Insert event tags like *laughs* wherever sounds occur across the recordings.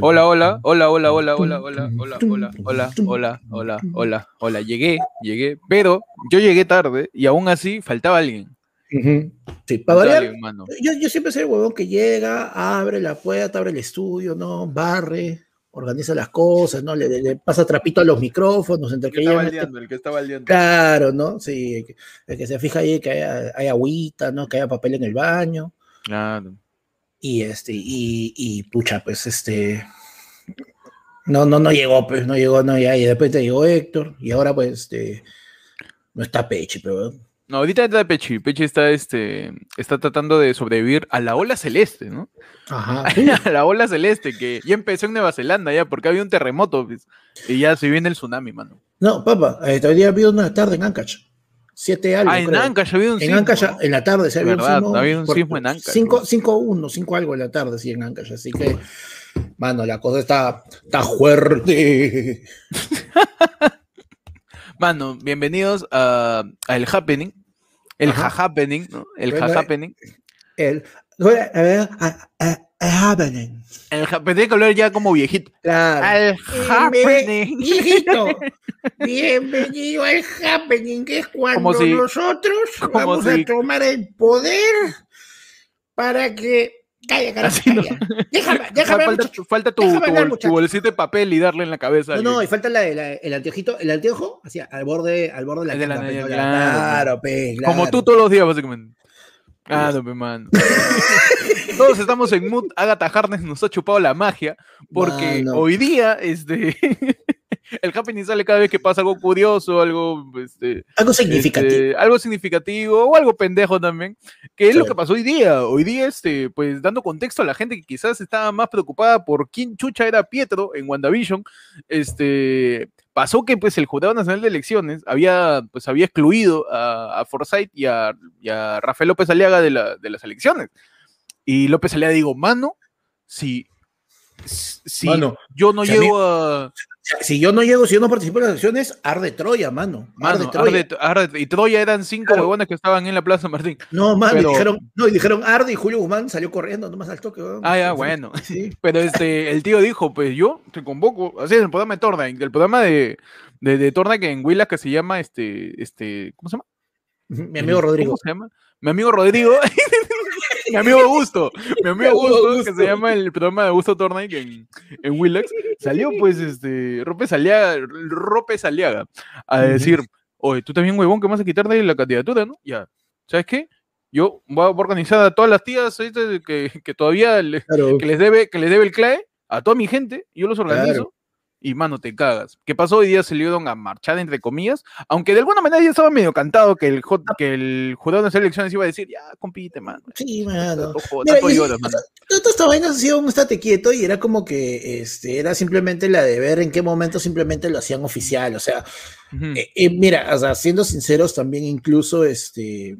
Hola, hola, hola, hola, hola, hola, hola, hola, hola, hola, hola, hola, hola, hola, llegué, llegué, pero yo llegué tarde y aún así faltaba alguien. Sí, para variar, yo, yo, siempre soy el huevón que llega, abre la puerta, abre el estudio, ¿no? Barre, organiza las cosas, ¿no? Le, pasa trapito a los micrófonos. Entre que, liando, el que estaba liando. Claro, ¿no? Sí, el que, se fija ahí que haya, hay agüita, ¿no? Que haya papel en el baño. Claro. Y este, y, y pucha, pues este. No, no, no llegó, pues, no llegó, no, ya, y después te llegó Héctor, y ahora pues este. No está Pechi, pero. No, ahorita está Pechi. Pechi está, este, está tratando de sobrevivir a la ola celeste, ¿no? Ajá. *laughs* a la ola celeste, que ya empezó en Nueva Zelanda, ya, porque había un terremoto, pues, y ya se viene el tsunami, mano. No, papá, eh, todavía había una tarde en Ancash. Siete algo. Ah, en Ancash había un sismo. En Ancash, en la tarde se había un sismo. Había un sismo en Ancash. 5-1, 5 algo en la tarde, sí, en Ancash. Así que, mano, la cosa está, está fuerte. *laughs* Mano, bienvenidos a, El Happening. El Ha-Happening, ¿no? El Ha-Happening. El, a ver, el happening. El happening que hablar ya como viejito. Claro. El happening. Viejito. *laughs* Bienvenido al happening, que es cuando nosotros vamos a tomar el poder para que. Calla, calla, calla. Déjame, *laughs* déjame. Falta, falta tu, tu, bolsito de papel y darle en la cabeza. No, no, y falta la, el anteojito, el anteojo, así, al borde, al borde de la, de la, claro, claro, pe, claro. Como tú todos los días, básicamente. Ah, no, mano. *laughs* Todos estamos en mood. Agatha Harness nos ha chupado la magia. Porque hoy día, este. *laughs* el happening sale cada vez que pasa algo curioso, algo. Este, algo significativo. Este, algo significativo o algo pendejo también. Que es lo que pasó hoy día. Hoy día, este, pues dando contexto a la gente que quizás estaba más preocupada por quién chucha era Pietro en WandaVision. Este pasó que pues el Jurado Nacional de Elecciones había, pues, había excluido a, a Forsyth y a, Rafael López Aliaga de, las elecciones. Y López Aliaga digo, mano, si, si yo no llego a, si yo no llego, si yo no participo en las elecciones, arde Troya, mano. Arde Troya. y Troya eran cinco huevones que estaban en la Plaza Martín. No, mano, y dijeron, no, y dijeron arde y Julio Guzmán salió corriendo nomás al toque. Ah, ya, bueno. *laughs* Pero este, el tío dijo, pues yo te convoco, así es el programa de Torna, el programa de, de, Torna que en Huila que se llama este, este, ¿cómo se llama? Mi amigo Rodrigo. ¿Cómo se llama? Mi amigo Rodrigo. *laughs* *laughs* mi amigo Augusto, mi amigo Augusto, que se llama el programa de Augusto Tornay en, en Willax, salió pues este, Rope Saliaga, Rope Saliaga a decir, oye, tú también huevón que vas a quitar de la candidatura, ¿no? Ya, ¿sabes qué? Yo voy a organizar a todas las tías que, que todavía que les debe, que les debe el CLAE, a toda mi gente, yo los organizo y mano, te cagas. ¿Qué pasó? Hoy día se salieron a marchar, entre comillas, aunque de alguna manera ya estaba medio cantado que el, que el jurado de las elecciones iba a decir, ya, compite, mano. Sí, mano. Todas estas vainas hacían un estate quieto y era como que este, era simplemente la de ver en qué momento simplemente lo hacían oficial. O sea, eh, eh, mira, o sea, siendo sinceros, también incluso este.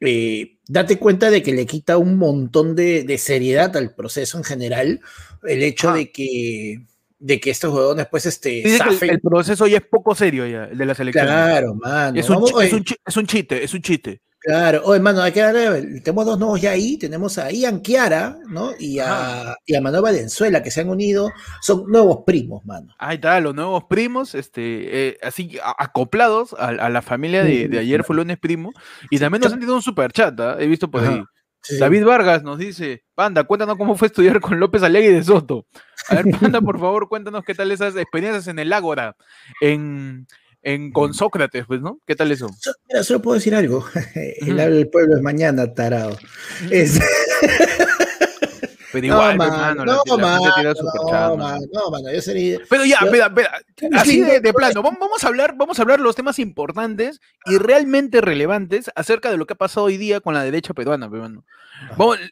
Eh, date cuenta de que le quita un montón de, seriedad al proceso en general el hecho de que de que estos jugadores después este el, proceso ya es poco serio ya el de las elecciones claro mano es un, es, un, es un chiste es un chiste Claro, oye, hermano, hay que darle, tenemos dos nuevos ya ahí, tenemos a Ian Kiara, ¿no? Y a, y a Manuel Valenzuela, que se han unido, son nuevos primos, mano. Ahí está, los nuevos primos, este, eh, así acoplados a, la familia de, de, ayer fue lunes primo, y también nos han tenido un super chat, ¿ah? he visto por ahí. David Vargas nos dice, Panda, cuéntanos cómo fue estudiar con López Alegui de Soto. A ver, Panda, por favor, cuéntanos qué tal esas experiencias en el Ágora, en, en, con Sócrates, pues, ¿no? ¿Qué tal eso? Mira, solo puedo decir algo. *laughs* El, pueblo es mañana, tarado. Es... *laughs* Pero igual, no, hermano, no, no, no, mano, yo sería. Pero ya, espera, espera, así de, de, plano, vamos a hablar, vamos a hablar los temas importantes y realmente relevantes acerca de lo que ha pasado hoy día con la derecha peruana, hermano.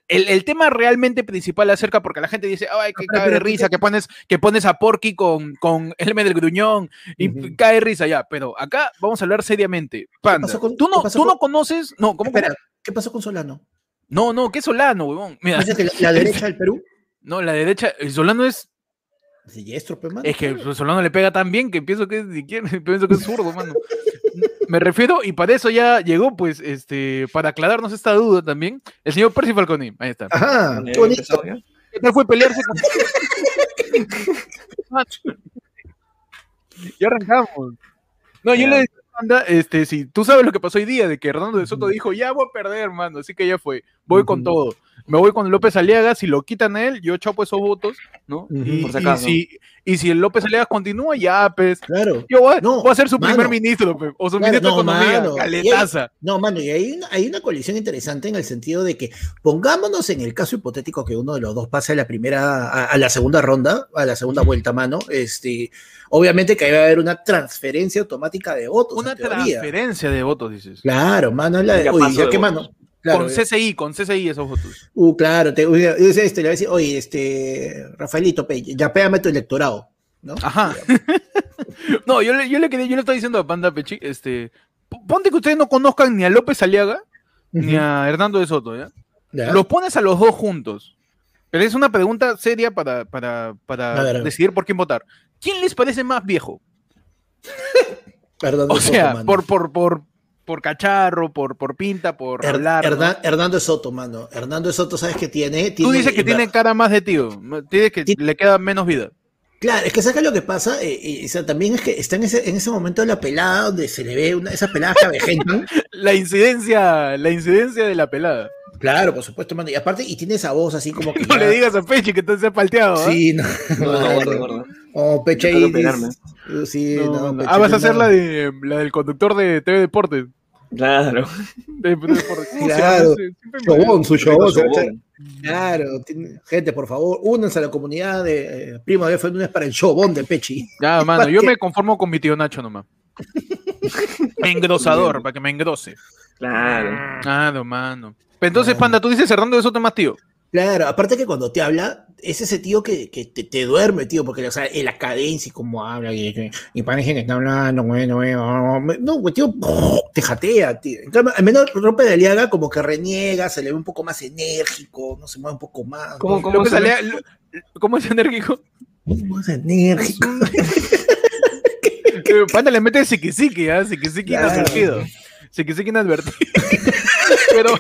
el, el, tema realmente principal acerca, porque la gente dice, ay, que cae de risa, que pones, que pones a Porky con, con *laughs* el M del gruñón y cae de risa ya, pero acá vamos a hablar seriamente. Panda, tú no, tú no conoces, no, ¿cómo? Espera, ¿qué pasó con Solano? No, no, ¿qué Solano, huevón? Mira. que la, derecha del Perú? No, la derecha, el Solano es. es que Solano le pega tan bien que pienso que es, *laughs* pienso que es zurdo, mano. Me refiero, y para eso ya llegó, pues, este, para aclararnos esta duda también, el señor Percy Falconi. Ahí está. Ajá, qué bonito. ¿Qué tal fue pelearse con... *laughs* *laughs* ya arrancamos. No, yo le decía este, si tú sabes lo que pasó hoy día, de que Hernando de Soto dijo, ya voy a perder, hermano, así que ya fue, voy con todo. Me voy con López Aliaga, si lo quitan a él, yo chapo esos votos, ¿no? y, si y, si, el López Aliaga continúa, ya, pues, claro. yo voy, a ser su primer ministro, pues, o su ministro de Economía, caletaza. no, mano, y hay una, hay una coalición interesante en el sentido de que, pongámonos en el caso hipotético que uno de los dos pase a la primera, a, la segunda ronda, a la segunda vuelta, mano, este, obviamente que ahí va a haber una transferencia automática de votos. Una transferencia de votos, dices. Claro, mano, la de, oye, ya qué mano con CCI, con CCI esos votos. Uh, claro, te, este, le voy a decir, oye, este, Rafaelito, ya pégame tu electorado, ¿no? Ajá. *laughs* no, yo le, yo le quería, yo le estoy diciendo a Panda Pechi, este, ponte que ustedes no conozcan ni a López Aliaga, ni a Hernando de Soto, ¿ya? Los pones a los dos juntos. Pero es una pregunta seria para, para, para decidir por quién votar. ¿Quién les parece más viejo? *laughs* O sea, por, por, por, por cacharro, por, por pinta, por hablar. Hernando Soto, mano. Hernando Soto, ¿sabes qué tiene? Tú dices que tiene cara más de tío. Tienes que le queda menos vida. Claro, es que ¿sabes lo que pasa? Eh, eh, también es que está en ese, en ese momento de la pelada donde se le ve una, esa pelada cabejenta. *laughs* la incidencia, la incidencia de la pelada. Claro, por supuesto, mano. Y aparte, y tiene esa voz así como que. *laughs* no le digas a Peche que te ha palteado. ¿eh? Sí, no. *laughs* no, no, no, Oh, Peche ahí. Sí, no, ah, vas a hacer la, de, la del conductor de TV Deportes. Claro. claro. Chobón, su chobón. Claro. Gente, por favor, únanse a la comunidad de eh, Primo de F para el chobón de Pechi. Ya, *laughs* mano, yo me conformo con mi tío Nacho nomás. Engrosador, para que me engrose. Claro. Claro, mano. Entonces, Panda, tú dices cerrando eso más tío. Claro, aparte que cuando te habla, es ese tío que, que te, duerme, tío, porque o sea, en la cadencia y cómo habla, y, y parece que está hablando, bueno, bueno, no, tío, te jatea, tío. al menos rompe de Aliaga como que reniega, se le ve un poco más enérgico, no se mueve un poco más. ¿Cómo, cómo, ¿cómo es enérgico? ¿Cómo es enérgico? *laughs* *laughs* Panda le mete psiquisiqui, ¿ah? Psiquisiqui claro. inadvertido. Psiquisiqui inadvertido. Pero,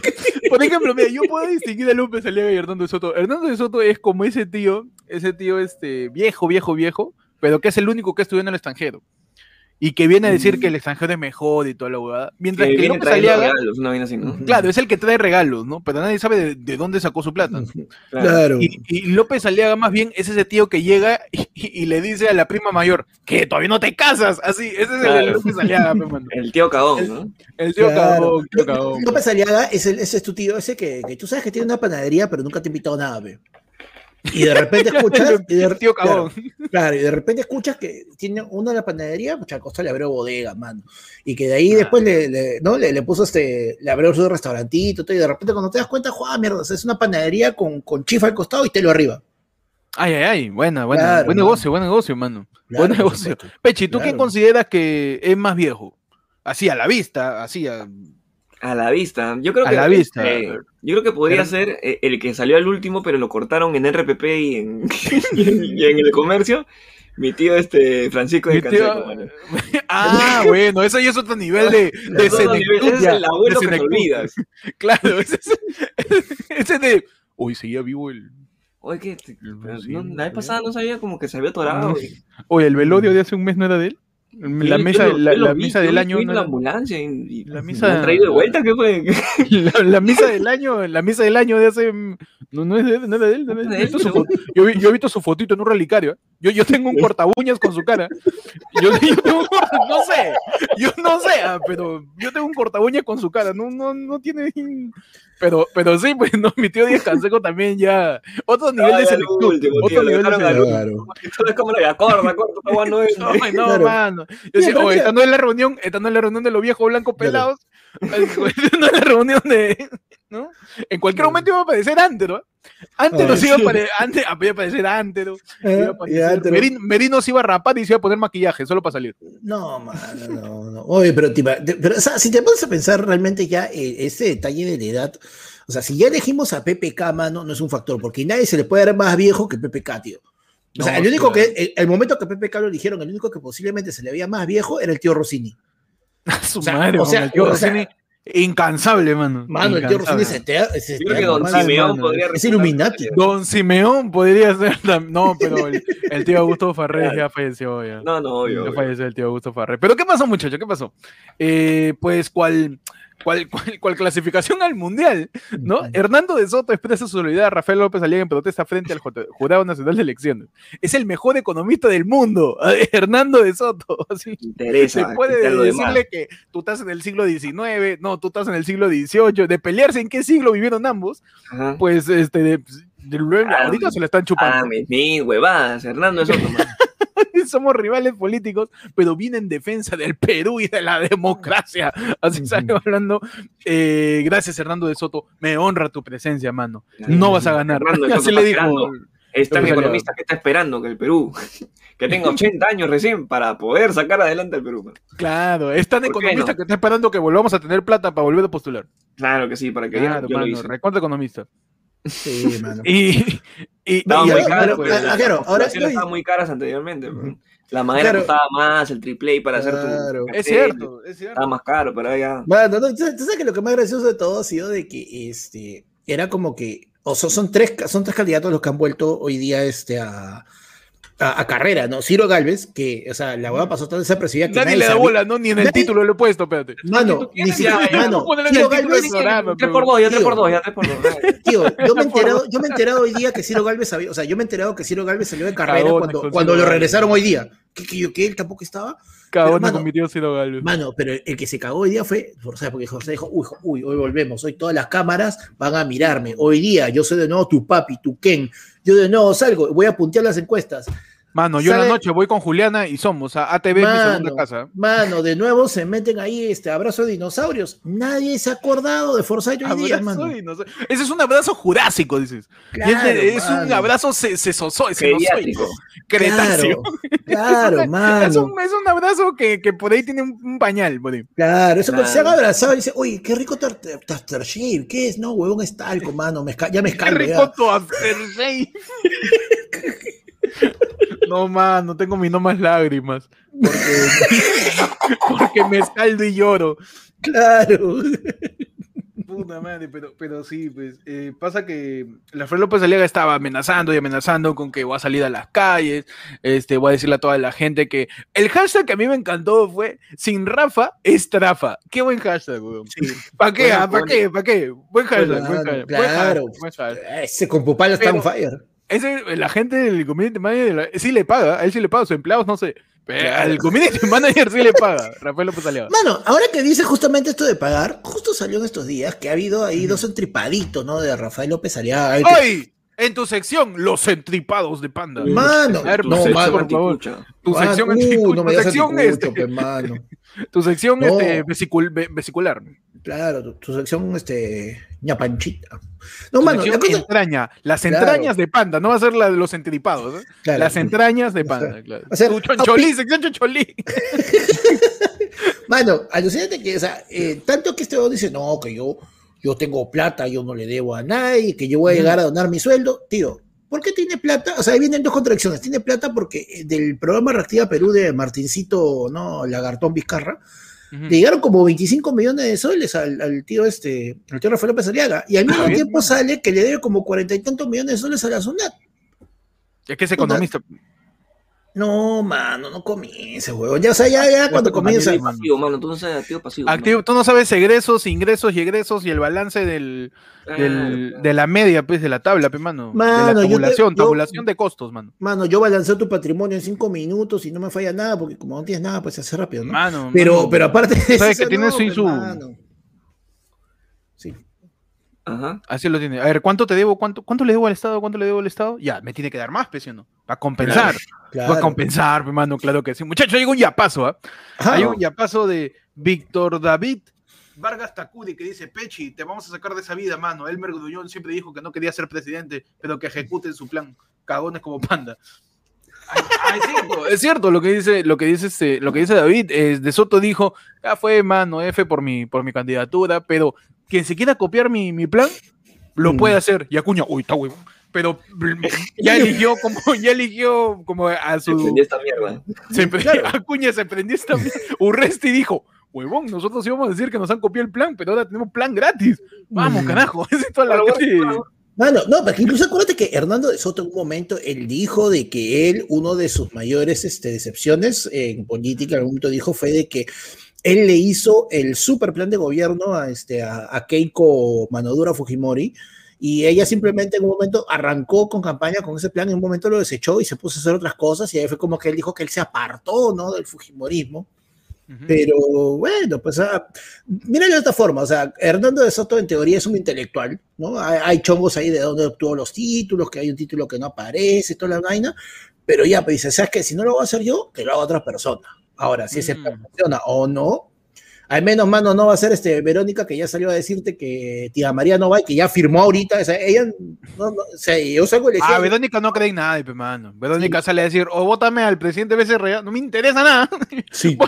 por ejemplo, mira, yo puedo distinguir a López Aliaga y Hernando de Soto. Hernando de Soto es como ese tío, ese tío este, viejo, viejo, viejo, pero que es el único que estudió en el extranjero y que viene a decir que el extranjero es mejor y toda la huevada. Mientras que, López Aliaga, claro, es el que trae regalos, ¿no? Pero nadie sabe de, dónde sacó su plata. Claro. Y, López Aliaga más bien es ese tío que llega y, le dice a la prima mayor que todavía no te casas, así, ese es el López Aliaga, *laughs* El tío cagón, ¿no? El tío cagón, tío cagón. López Aliaga es el, ese es tu tío, ese que, que, tú sabes que tiene una panadería, pero nunca te ha invitado a nada, ve. Y de repente *laughs* *laughs* escuchas. y de, Tío claro, claro, y de repente escuchas que tiene una de la panadería, mucha costa le abrió bodega, mano. Y que de ahí después le, ¿no? le, puso este, le abrió su restaurantito, y de repente cuando te das cuenta, ¡juá, mierda! Es una panadería con, con chifa al costado y te lo arriba. Ay, ay, ay, buena, buena. buen negocio, buen negocio, mano. buen negocio. Pechi, ¿tú quién consideras que es más viejo? Así a la vista, así a a la vista. Yo creo a que, la vista. Eh, yo creo que podría ser eh, el que salió al último, pero lo cortaron en RPP *laughs* y en, y en, el comercio. Mi tío, este, Francisco de Canseco, *laughs* Ah, bueno, eso ya es otro nivel de, *laughs* de Ese es el abuelo que te olvidas. Claro, ese es, ese de... Uy, seguía vivo el... Oye, ¿qué? la vez pasada no sabía como que se había atorado. Oye, ¿el velodio de hace un mes no era de él? *laughs* La mesa, la, misa del año. la ambulancia y, la misa. traído de vuelta? ¿Qué fue? La, misa del año, la misa del año de hace. No, no es de, no de él. No de él yo, yo, he visto su fotito en un relicario. ¿eh? Yo, yo tengo un corta uñas con su cara. Yo, tengo *laughs* no sé, yo no sé, ah, pero yo tengo un corta uñas con su cara. No, no, no tiene. Pero, pero sí, *laughs* pues no, mi tío Díaz Canseco también ya. Otro nivel de selección. Otro nivel de selección. es como la no es. *laughs* No, mano. Yo decía, oye, estando en la reunión, estando en la reunión de los viejos blancos pelados, la *laughs* reunión de. ¿no? En cualquier momento iba a aparecer Antero. Antes nos iba a aparecer, antes, iba a aparecer Antero. Merino, Merino se iba a rapar y se iba a poner maquillaje solo para salir. No, mano, no, no. Oye, pero, pero o sea, si te pones a pensar realmente ya eh, ese detalle de la edad, o sea, si ya elegimos a PPK, mano, no es un factor, porque nadie se le puede dar más viejo que PPK, tío. O sea, el único que, el, momento que PPK lo eligieron, el único que posiblemente se le veía más viejo era el tío Rossini. *laughs* su madre, o sea, el tío Rossini Incansable, mano. Mano, el tío Rosini se te Yo creo que Don Simeón podría Es Illuminati. Don Simeón podría ser. *laughs* No, pero *laughs* el, tío Augusto Farré ya falleció. Ya. No, no, obvio. Ya falleció el tío Augusto Farré. Pero ¿qué pasó, muchacho? ¿Qué pasó? Eh, pues, ¿cuál.? Cual, cual, clasificación al mundial, ¿no? Hernando de Soto expresa su solidaridad a Rafael López Aliaga en protesta frente al Jurado Nacional de Elecciones. Es el mejor economista del mundo, *laughs* Hernando de Soto. *laughs* Así. Interesa. Se puede decirle que tú estás en el siglo XIX, no, tú estás en el siglo XVIII, de pelearse en qué siglo vivieron ambos, pues este, de, de, ah, ahorita se le están chupando. Ah, mi huevadas, Hernando de Soto. *laughs* *laughs* somos rivales políticos, pero viene en defensa del Perú y de la democracia. Así salió hablando. Eh, gracias, Hernando de Soto. Me honra tu presencia, mano. No vas a ganar. *laughs* Así le dijo. Es tan economista que está esperando que el Perú, *laughs* que tenga 80 años recién para poder sacar adelante al Perú. Claro, es tan economista que está esperando que volvamos a tener plata para volver a postular. Claro que sí, para que claro, yo, mano, recuerdo economista. Sí, mano. *laughs* Y, y, no, muy caro, pues, ahora estaban muy caras anteriormente. Pues. La madera costaba más, el triple para hacer tu. Es cierto, es cierto. Estaba más caro, pero ya. Bueno, no, ¿tú sabes que lo que más gracioso de todo ha sido de que este era como que. O sea, son tres, son tres candidatos los que han vuelto hoy día este, a, a, carrera, ¿no? Ciro Galvez, que, o sea, la hueá pasó tan desapercibida que. Nadie, le da bola, ¿no? Ni en el título lo he puesto, espérate. Mano, ni siquiera. Mano, Ciro Galvez. 3 por 2, ya 3 por 2, ya 3 por 2. Tío, yo me, he *laughs* enterado, yo me he enterado hoy día que Ciro Galvez sabía, o sea, yo me he enterado que Ciro Galvez salió de carrera cuando, cuando lo regresaron hoy día. ¿Qué, que, que él tampoco estaba? Cagón convirtió Ciro Galvez. Mano, pero el que se cagó hoy día fue José, porque José dijo, uy, uy, hoy volvemos, hoy todas las cámaras van a mirarme. Hoy día yo soy de nuevo tu papi, tu Ken. Yo de nuevo salgo, voy a puntear las encuestas. Mano, yo en la noche voy con Juliana y somos a ATV mano, mi segunda casa. Mano, de nuevo se meten ahí este abrazo de dinosaurios. Nadie se ha acordado de Forsyth hoy día, mano. Ese es un abrazo jurásico, dices. es, un abrazo se, se Cretáceo. Claro, *laughs* es mano. Es un, es un, abrazo que, que, por ahí tiene un, pañal, por ahí. Claro, eso claro. se han abrazado y dice, oye, qué rico aftershave. ¿Qué es? No, huevón, es talco, mano. Me ya me escaldo. Qué rico tu aftershave. *laughs* *laughs* No, man, no tengo ni no más lágrimas. Porque, *laughs* porque me escaldo y lloro. Claro. Puta madre, pero, pero sí, pues eh, pasa que la Fred López Aliaga estaba amenazando y amenazando con que voy a salir a las calles, este, voy a decirle a toda la gente que el hashtag que a mí me encantó fue sin Rafa es Trafa. Qué buen hashtag, weón. ¿Para qué? ¿Para qué? ¿Para qué? Buen hashtag, buen hashtag. Claro, ese con Pupala está on fire. Ese, la gente del community manager sí le paga, a él sí le paga, a sus empleados no sé. Pero al community *laughs* manager sí le paga, Rafael López Aliaga. Mano, ahora que dice justamente esto de pagar, justo salió en estos días que ha habido ahí dos entripaditos, ¿no? De Rafael López Aliaga. ¡Ay! En tu sección, los entripados de panda. Mano, a ver, no, mano, por favor. Tu sección, uh, no *laughs* tu sección este, mano. Tu sección este, vesicular. Claro, tu, sección este ñapanchita. No, mano, la cosa... entraña, las entrañas de panda, no va a ser la de los entripados, ¿eh? las entrañas de panda, claro. O sea, choncholí, sección choncholí. *laughs* mano, alucínate que, o sea, eh, tanto que este dice, no, que yo, yo tengo plata, yo no le debo a nadie, que yo voy a llegar a donar mi sueldo, tío. ¿Por qué tiene plata? O sea, ahí vienen dos contradicciones. Tiene plata porque eh, del programa Reactiva Perú de Martincito, ¿no? Lagartón Vizcarra, le llegaron como 25 millones de soles al, tío este, al tío Rafael López Aliaga, y al mismo ah, tiempo sale que le debe como cuarenta y tantos millones de soles a la SUNAT. Es que es economista. No, mano, no comiences, huevón. Ya, o sea, ya, ya cuando comienza. Pasivo, mano, tú no sabes activo pasivo. Activo, tú no sabes egresos, ingresos y egresos y el balance del, del de la media, pues, de la tabla, pues, mano. mano de la tabulación, tabulación de costos, mano. Mano, yo balanceo tu patrimonio en cinco minutos y no me falla nada, porque como no tienes nada, pues se hace rápido, ¿no? Mano, pero, pero aparte de ¿Sabes que tiene su, su, Ajá. Así lo tiene. A ver, ¿cuánto te debo? ¿Cuánto, cuánto le debo al Estado? ¿Cuánto le debo al Estado? Ya, me tiene que dar más, presión, ¿no? Para compensar. Claro, a compensar, hermano, claro que sí. Muchachos, hay un yapazo, ¿ah? Hay un yapazo de Víctor David Vargas Tacudi que dice, Pechi, te vamos a sacar de esa vida, mano. Elmer Grullón siempre dijo que no quería ser presidente, pero que ejecuten su plan. Cagones como panda. es, cierto, es cierto lo que dice, lo que dice, este, lo que dice David. de Soto dijo, ya fue, mano, F por mi, por mi candidatura, pero quien se quiera copiar mi, plan, lo mm. puede hacer. Y Acuña, uy, está huevo. Pero *laughs* *laughs* ya eligió como, ya eligió como a su. Se prendió esta mierda. *laughs* Acuña se prendió esta mierda. Urresti dijo, huevón, nosotros íbamos a decir que nos han copiado el plan, pero ahora tenemos plan gratis. Vamos, carajo. Esa es toda la Mano, no, porque incluso acuérdate que Hernando de Soto en un momento, él dijo de que él, uno de sus mayores este, decepciones en política, en algún momento dijo, fue de que él le hizo el super plan de gobierno a, este, a, Keiko Manodura Fujimori, y ella simplemente en un momento arrancó con campaña con ese plan, en un momento lo desechó y se puso a hacer otras cosas, y ahí fue como que él dijo que él se apartó, ¿no? Del Fujimorismo. Pero bueno, pues ah, mira de esta forma, o sea, Hernando de Soto en teoría es un intelectual, ¿no? Hay, chongos ahí de donde obtuvo los títulos, que hay un título que no aparece, toda la vaina, pero ya, pues dice, ¿sabes qué? Si no lo va a hacer yo, que lo haga otra persona. Ahora, si ese mm. funciona o no, al menos, mano, no va a ser este, Verónica, que ya salió a decirte que tía María no va y que ya firmó ahorita. O sea, ella, no, no, o sea, yo salgo le Ah, Verónica no cree en nada, mano. Verónica sale a decir, o oh, vótame al presidente BCR, no me interesa nada. *laughs* Sí.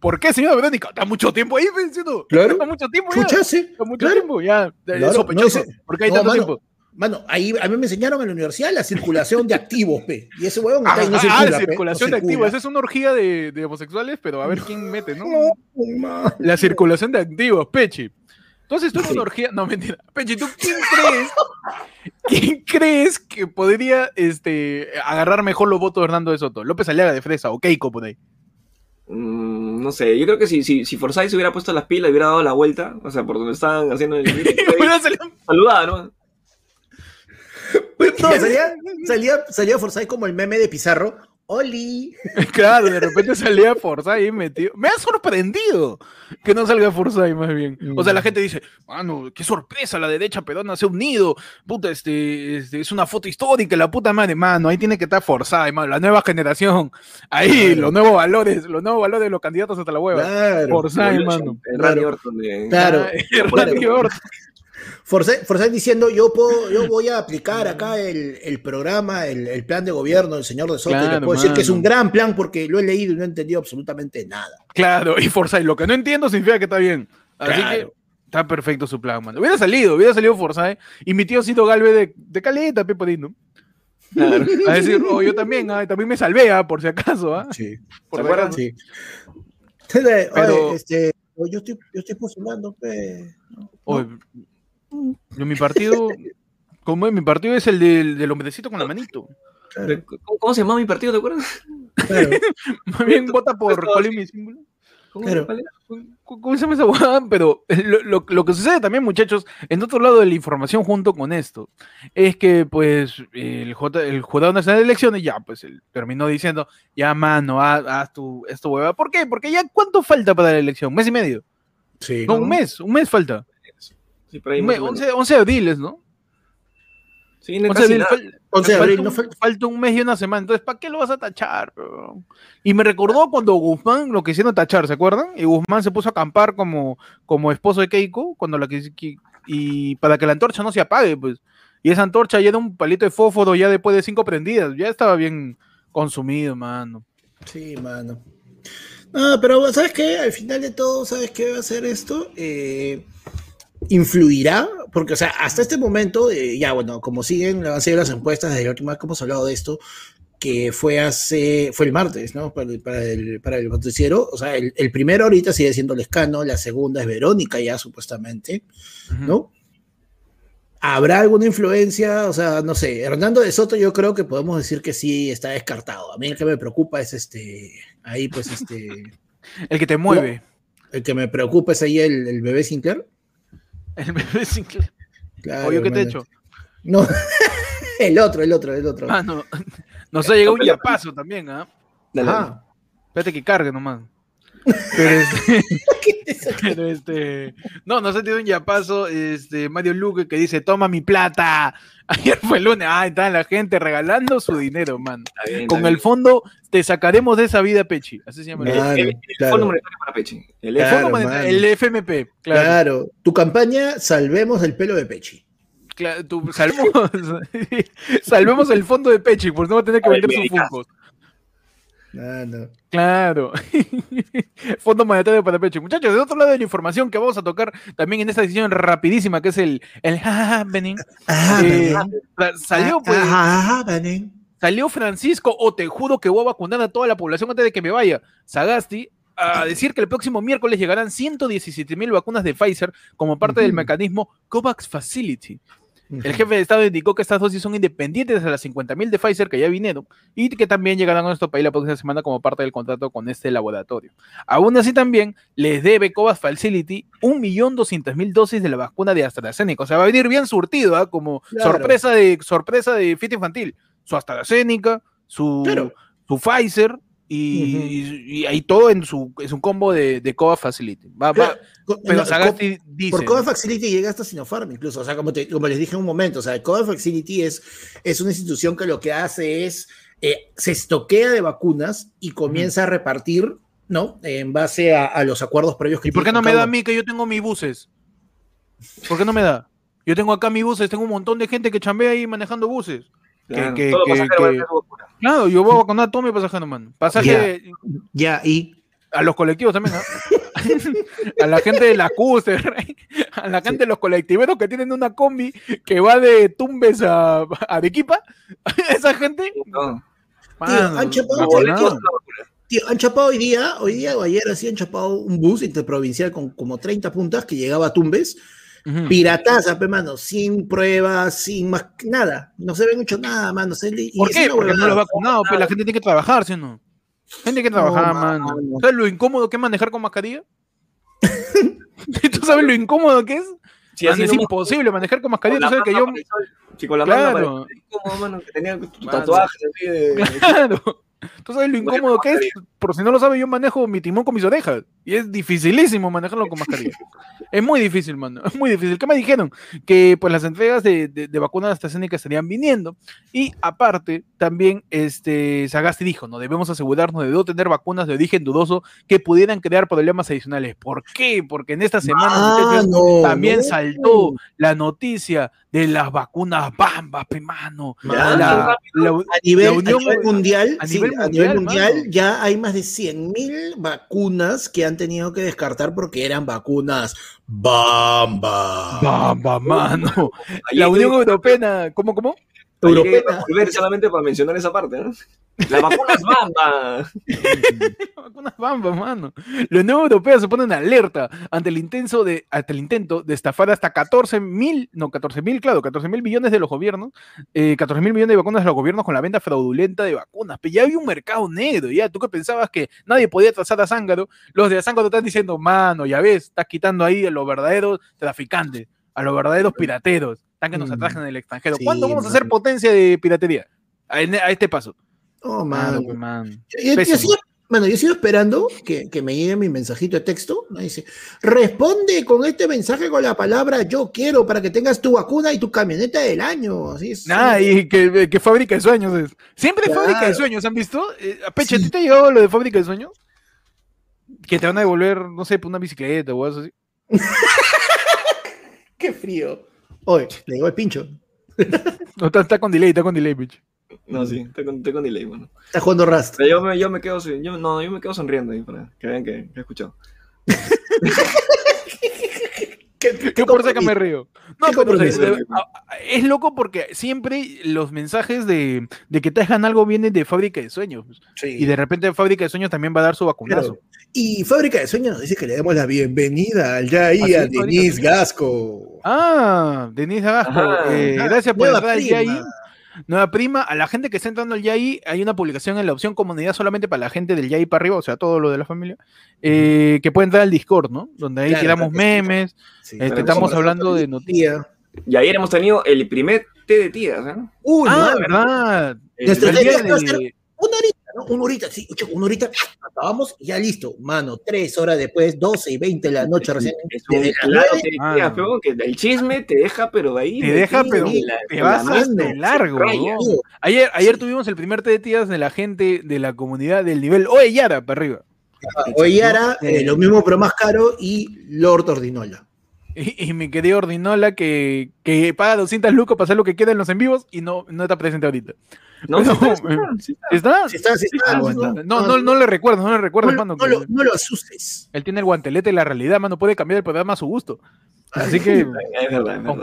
¿Por qué, señora Verónica? Está mucho tiempo ahí, pensando. Claro. Está mucho tiempo ya. Está mucho claro. tiempo, ya. Claro. Sospechoso. ¿Por qué hay tanto tiempo? Mano, ahí a mí me enseñaron en la universidad la circulación de activos, pe. Y ese huevón está ahí no circula, Ah, la circulación de activos. Esa es una orgía de, de, homosexuales, pero a ver quién mete, ¿no? no la circulación de activos, Pechi. Entonces tú eres una orgía. No, mentira. Pechi, ¿tú quién crees? ¿Quién crees que podría este, agarrar mejor los votos de Hernando de Soto? ¿López Aliaga de Fresa o Keiko por ahí? Mm, no sé, yo creo que si, si, si Forsyth se hubiera puesto las pilas y hubiera dado la vuelta, o sea, por donde estaban haciendo el. *laughs* saludada, ¿no? No, salía, salía, salía Forsyth como el meme de Pizarro. ¡Oli! *laughs* Claro, de repente salía Forsyth y metido. Me ha sorprendido que no salga Forsyth más bien. O sea, la gente dice, mano, qué sorpresa, la derecha peruana se ha unido. Puta, este, este, es una foto histórica, la puta madre, mano. Ahí tiene que estar Forsyth, mano, la nueva generación. Ahí, los nuevos valores, los nuevos valores de los candidatos hasta la hueva. Claro, Forsyth, mano. El Radio Orton. Claro. El Radio Orton. Forsyth, diciendo, yo, puedo, yo voy a aplicar acá el, programa, el, plan de gobierno del señor de Soto, y le puedo decir que es un gran plan porque lo he leído y no he entendido absolutamente nada. Claro, y Forsyth, lo que no entiendo significa que está bien. Así que está perfecto su plan, mano. Hubiera salido, hubiera salido Forsyth, y mi tío Cito Galvez de, de caleta, Pepo Claro. A decir, oh, yo también, también me salvé, ¿ah? por si acaso. ¿ah? Sí. ¿Por acuerdan? Sí. *laughs* Pero, este, yo estoy, yo estoy postulando, pe. Yo, mi partido, ¿cómo es? Mi partido es el del, del hombrecito con la manito. ¿Cómo, se llama mi partido, te acuerdas? Claro. *laughs* Más bien vota por cuál es mi símbolo. ¿Cómo, ¿Cómo, se llama esa guada? Pero lo, lo, que sucede también, muchachos, en otro lado de la información junto con esto, es que pues el, J, el Jurado Nacional de Elecciones ya pues él terminó diciendo, ya mano, haz, tu, esto hueva. ¿Por qué? Porque ya cuánto falta para la elección, ¿Un mes y medio. Sí. No, un mes, un mes falta. 11, abriles, ¿no? Sí, 11 abril, falta, un mes y una semana. Entonces, ¿para qué lo vas a tachar? Y me recordó cuando Guzmán lo quisieron tachar, ¿se acuerdan? Y Guzmán se puso a acampar como, como esposo de Keiko, cuando la y para que la antorcha no se apague, pues. Y esa antorcha ya era un palito de fósforo ya después de cinco prendidas. Ya estaba bien consumido, mano. Sí, mano. No, pero ¿sabes qué? Al final de todo, ¿sabes qué va a hacer esto? Eh, influirá, porque, o sea, hasta este momento, eh, ya bueno, como siguen, a seguir las encuestas, desde la última vez que hemos hablado de esto, que fue hace, fue el martes, ¿no? Para el, para el, para el noticiero, o sea, el, primero ahorita sigue siendo Lescano, la segunda es Verónica ya, supuestamente, ¿no? ¿Habrá alguna influencia? O sea, no sé, Hernando de Soto yo creo que podemos decir que sí está descartado. A mí el que me preocupa es este, ahí pues este... *laughs* el que te mueve. el que me preocupa es ahí el, el bebé Sinclair. El bebé Sinclair. Claro, Obvio que te he hecho. No, *laughs* el otro, el otro, el otro. Ah, no. *laughs* Nos ha llegado un yapazo también, ¿ah? ¿eh? Espérate que cargue nomás. Pero este, *laughs* *laughs* pero este, no, nos ha tenido un yapazo, este, Mario Luque que dice, toma mi plata. *laughs* Ayer fue el lunes, ah, está la gente regalando su dinero, man. Con el fondo te sacaremos de esa vida, Pechi. Así se llama. el, Fondo Monetario para Pechi. El, el FMP. Claro. claro. Tu campaña, salvemos el pelo de Pechi. Claro, salvemos, salvemos el fondo de Pechi, porque no va a tener que vender sus fungos. Ah, claro. *laughs* Fondo Monetario para Pecho. Muchachos, de otro lado de la información que vamos a tocar también en esta decisión rapidísima, que es el, el happening. Eh, salió, pues. Salió Francisco, o te juro que voy a vacunar a toda la población antes de que me vaya. Sagasti a decir que el próximo miércoles llegarán 117 mil vacunas de Pfizer como parte del mecanismo COVAX Facility. El jefe de Estado indicó que estas dosis son independientes de las 50.000 de Pfizer que ya vinieron y que también llegarán a nuestro país la próxima semana como parte del contrato con este laboratorio. Aún así también les debe COVAX Facility 1.200.000 dosis de la vacuna de AstraZeneca. O sea, va a venir bien surtido, ¿ah? como sorpresa de sorpresa de fiesta infantil. Su AstraZeneca, su, su Pfizer y, ahí todo en su es un combo de, de Facility. Va, pero Sagasti dice. Por Coa Facility llega hasta Sinopharm incluso. O sea, como, como les dije en un momento, o sea, Coa Facility es, es una institución que lo que hace es eh, se estoquea de vacunas y comienza a repartir, ¿no? En base a, los acuerdos previos que ¿Y por qué no me da a mí que yo tengo mis buses? ¿Por qué no me da? Yo tengo acá mis buses, tengo un montón de gente que chambea ahí manejando buses. Claro, que, claro, yo voy a vacunar a todo mi pasajero, man. Pasaje. Ya, y. A los colectivos también, ¿no? *laughs* a la gente de la CUSER, *laughs* a la gente de los colectiveros que tienen una combi que va de Tumbes a, Arequipa, *laughs* esa gente. tío, han chapado, tío, han chapado hoy día, hoy día o ayer así han chapado un bus interprovincial con como 30 puntas que llegaba a Tumbes Pirataza, pe, mano, sin pruebas, sin más nada. No se ve mucho nada, mano. ¿Por qué? Porque no lo ha vacunado, la gente tiene que trabajar, ¿sí o no? Gente que trabajar, mano. ¿Sabes lo incómodo que es manejar con mascarilla? *laughs* ¿Tú sabes lo incómodo que es? es imposible manejar con mascarilla. Tú sabes que yo. Sí, con la claro. incómodo, mano, que tenía tatuajes así de. *laughs* Claro. Tú sabes lo incómodo que es. Por si no lo sabes, yo manejo mi timón con mis orejas. Y es dificilísimo manejarlo con mascarilla. *laughs* es muy difícil, mano. Es muy difícil. ¿Qué me dijeron? Que pues las entregas de, de, vacunas AstraZeneca estarían viniendo. Y aparte, también este, Sagasti dijo, no debemos asegurarnos de no tener vacunas de origen dudoso que pudieran crear problemas adicionales. ¿Por qué? Porque en esta semana también saltó la noticia de las vacunas Bamba, pe mano. a, nivel, mundial, a nivel mundial, ya hay más de 100.000 vacunas que han tenido que descartar porque eran vacunas Bamba. Bamba, mano. La Unión Europea, ¿cómo, cómo? Europea. volver solamente para mencionar esa parte, ¿no? La vacuna es bamba. *laughs* la vacuna es bamba, mano. La Unión Europea se pone en alerta ante el, intenso de, ante el intento de estafar hasta 14 mil, no, 14 mil, claro, 14 mil millones de los gobiernos, eh, 14 mil millones de vacunas de los gobiernos con la venta fraudulenta de vacunas. Pero ya había un mercado negro, ya. Tú que pensabas que nadie podía trazar a Zángaro, los de Zángaro están diciendo, mano, ya ves, estás quitando ahí a los verdaderos traficantes, a los verdaderos pirateros, están que nos mm. atrajan en el extranjero. ¿Cuándo vamos a hacer potencia de piratería? A, este paso. Oh, man. Bueno, yo sigo esperando que, me llegue mi mensajito de texto. Dice, responde con este mensaje con la palabra yo quiero para que tengas tu vacuna y tu camioneta del año. Así es. Ah, y que, que, fábrica de sueños es. Siempre fábrica de sueños, ¿han visto? Eh, Peche, ¿a ti te ha llegado lo de fábrica de sueños? Que te van a devolver, no sé, una bicicleta o algo así. *laughs* Qué frío. Oye, le digo el pincho. no, está, con delay, está con delay, pincho. No, sí, está con, con delay, bueno. Está jugando Rust. Yo me, yo me quedo, yo, no, yo me quedo sonriendo ahí para que vean que, he escuchado. *laughs* ¿Qué, qué por que me río? No, pero es, es, loco porque siempre los mensajes de, de, que te hagan algo vienen de Fábrica de Sueños. Y de repente Fábrica de Sueños también va a dar su vacunazo. Y Fábrica de Sueños nos dice que le damos la bienvenida al Yaí a Denise Gasco. Ah, Denise Gasco. Eh, gracias por entrar al Yaí. Nueva prima, a la gente que está entrando al YAI, hay una publicación en la opción comunidad solamente para la gente del YAI para arriba, o sea, todo lo de la familia, eh, que puede entrar al Discord, ¿no? Donde ahí tiramos memes, este, estamos hablando de noticias. Y ayer hemos tenido el primer té de tías, ¿no? Uy, ah, verdad. Una horita, ¿no? Una horita, sí, una horita, acabamos y ya listo, mano, tres horas después, 12 y 20 de la noche recién. Es un claro, que el chisme te deja, pero de ahí. Te deja, pero te vas de largo. Ayer, ayer tuvimos el primer té de tías de la gente de la comunidad del nivel Oye Yara, para arriba. Oye Yara, eh, lo mismo pero más caro, y Lord Ordinola. Y, mi querido Ordinola que, que paga 200 lucas para hacer lo que queda en los en vivos y no, no está presente ahorita. No, no, ¿Está? Sí está, sí está. no, no, no, le recuerdo, no le recuerdo, no, No, lo, no lo asustes. Él tiene el guantelete y la realidad, mano, puede cambiar el programa a su gusto. Así que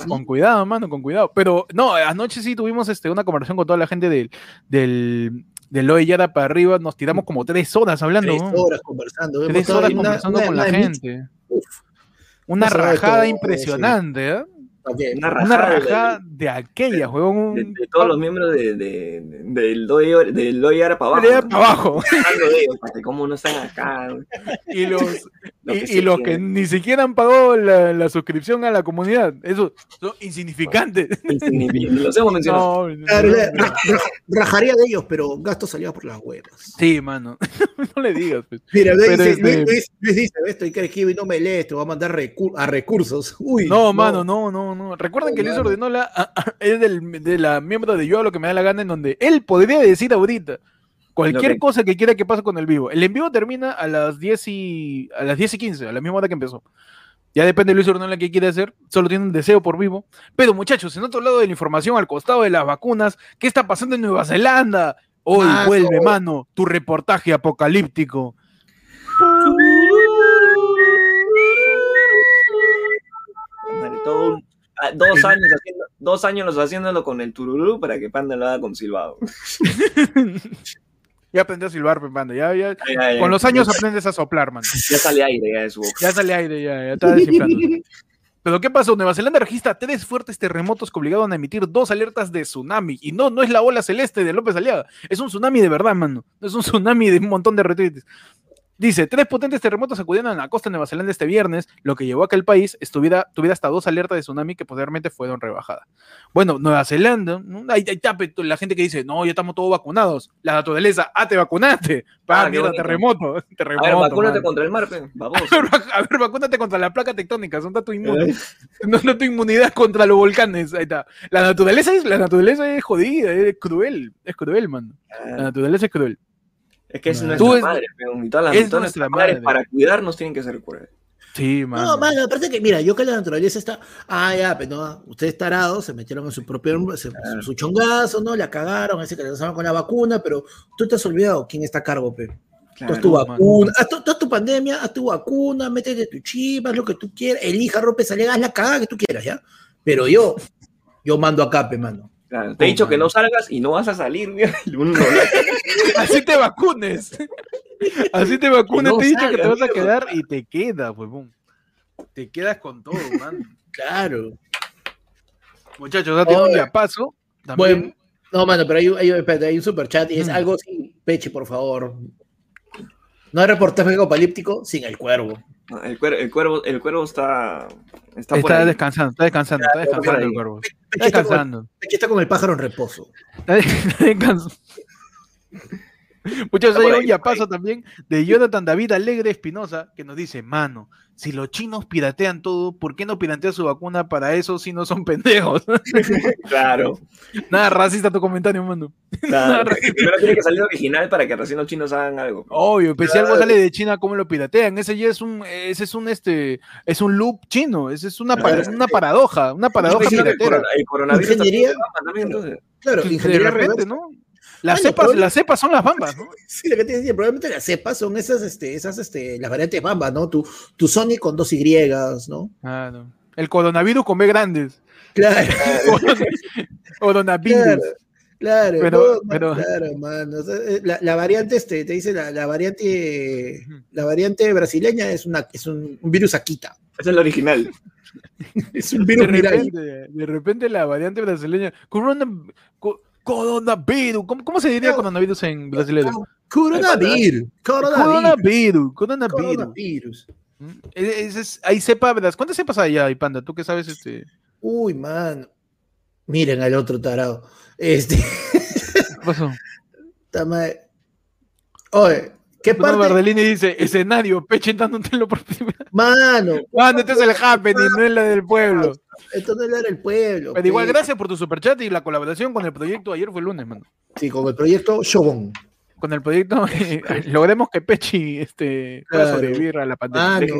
con, cuidado, mano, con cuidado. Pero no, anoche sí tuvimos este, una conversación con toda la gente del, del, de Loe Yara para arriba, nos tiramos como tres horas hablando. Tres horas conversando. Tres horas conversando con la gente. Una rajada impresionante, ¿eh? Una rajada, de, aquella, juego De, todos los miembros de, de, del Loyara para abajo. para abajo. ¿Cómo no están acá? Y los, *laughs* y, los que ni siquiera han pagado la, suscripción a la comunidad. Eso son insignificantes. Los hemos mencionado. rajaría de ellos, pero gasto salía por las huevas. Sí, mano. *laughs* no le digas. Pues. Mira, Luis, dice, este Luis, dice, estoy que y no me lees, te va a mandar a recursos. Uy, no, mano, no, no, no. Recuerden que Luis ordenó la, es del, de la miembro de Yo lo que me da la gana, en donde él podría decir ahorita cualquier cosa que quiera que pase con el vivo. El en vivo termina a las 10 y a las 10 y 15, a la misma hora que empezó. Ya depende de Luis Ordóñez qué quiere hacer, solo tiene un deseo por vivo. Pero muchachos, en otro lado de la información, al costado de las vacunas, ¿qué está pasando en Nueva Zelanda? Hoy vuelve, mano, tu reportaje apocalíptico. Todo Ah, dos años, haciendo, dos años haciéndolo con el tururú para que Panda lo haga con silbado. *laughs* ya aprendió a silbar, pues, Panda. Ya, ya, con los años aprendes a soplar, man. Ya sale aire ya de su boca. Ya sale aire, ya, ya está desinflando. Pero ¿qué pasó? Nueva Zelanda registra tres fuertes terremotos que obligaron a emitir dos alertas de tsunami. Y no, no es la ola celeste de López Aliaga. Es un tsunami de verdad, mano. Es un tsunami de un montón de retweets. Dice, tres potentes terremotos acudieron a la costa de Nueva Zelanda este viernes, lo que llevó a que el país estuviera, tuviera hasta dos alertas de tsunami que posteriormente fueron rebajadas. Bueno, Nueva Zelanda, hay, la gente que dice, no, ya estamos todos vacunados. La naturaleza, ah, te vacunaste. Ah, mierda, terremoto, terremoto. *laughs* A ver, vacúnate contra el mar, *laughs* vamos. A ver, vacúnate contra la placa tectónica, son tu inmunidad. *laughs* no, no tu inmunidad contra los volcanes, ahí está. La naturaleza es, la naturaleza es jodida, es cruel, es cruel, man. La ah. naturaleza es cruel. Es que es nuestra madre, y todas las, nuestra madre. para cuidarnos tienen que ser crueles. Sí, mano. No, mano, aparte que, mira, yo que la naturaleza está. Ah, ya, pero no, ustedes tarados se metieron en su propio. su chongazo, ¿no? La cagaron, ese que le con la vacuna, pero tú te has olvidado quién está a cargo, pe. Claro, haz tu vacuna, haz tu, tu, pandemia, haz tu vacuna, métete tu chip, haz lo que tú quieras, elija, rompe, salga, haz la cagada que tú quieras, ¿ya? Pero yo, yo mando acá, pe, mano te he dicho que no salgas y no vas a salir, *laughs* Así te vacunes. Así te vacunes, te he dicho que te vas a quedar y te quedas, huevón. Te quedas con todo, man. Claro. Muchachos, date un día paso. Bueno, no, mano, pero hay, hay, hay un super chat y es mm. algo así, Peche, por favor. No hay reportaje apocalíptico sin el cuervo. El, cuervo, el, cuervo, el cuervo está. Está, está descansando, está descansando, está descansando el cuervo. Está descansando. Aquí está con el pájaro en reposo. Está descansando. *laughs* Muchos años ya paso también de Jonathan David Alegre Espinosa, que nos dice, mano, si los chinos piratean todo, ¿por qué no piratean su vacuna para eso si no son pendejos? *laughs* claro. *laughs* Nada racista tu comentario, mano. Claro. Primero tiene que salir original para que recién los chinos hagan algo. Obvio, pero si algo sale de China, ¿cómo lo piratean? Ese ya es un, ese es un este, es un loop chino, ese es una, una paradoja, una paradoja piratera. El coronavirus ingeniería, claro, ingeniería de repente, ¿no? Las, cepas, las cepas son las bambas, ¿no? *laughs* Sí, lo que te decía, probablemente las cepas son esas, este, esas, este, las variantes bambas, ¿no? Tu, tu Sony con dos Y, ¿no? Ah, no. El coronavirus con B grandes. Claro. *laughs* coronavirus. Claro, pero, pero... claro, mano. Eh, la, la, variante, este, te dice la, la, variante, la variante brasileña es una, es un, un virus Akita. Es el original. *laughs* es un virus de repente, de repente la variante brasileña, corona, Coronavirus. ¿Cómo, cómo se diría coronavirus en brasileño? Coronavirus. Coronavirus. Coronavirus. Mm, es, es, hay cepa, ¿verdad? ¿Cuántas cepas hay allá, Panda? ¿Tú qué sabes? Este? Uy, man. Miren al otro tarado. Este. ¿Qué pasó? *laughs* Oye, ¿qué parte? Bardellini dice, escenario, Peche dándotelo por primera Mano. *laughs* Mano, este es el happening, no es la del pueblo. Esto no era el pueblo. Pero igual, gracias por tu superchat y la colaboración con el proyecto. Ayer fue el lunes, mano. Sí, con el proyecto Shogun. Con el proyecto, *laughs* logremos que Pechi este, pueda sobrevivir a la pandemia.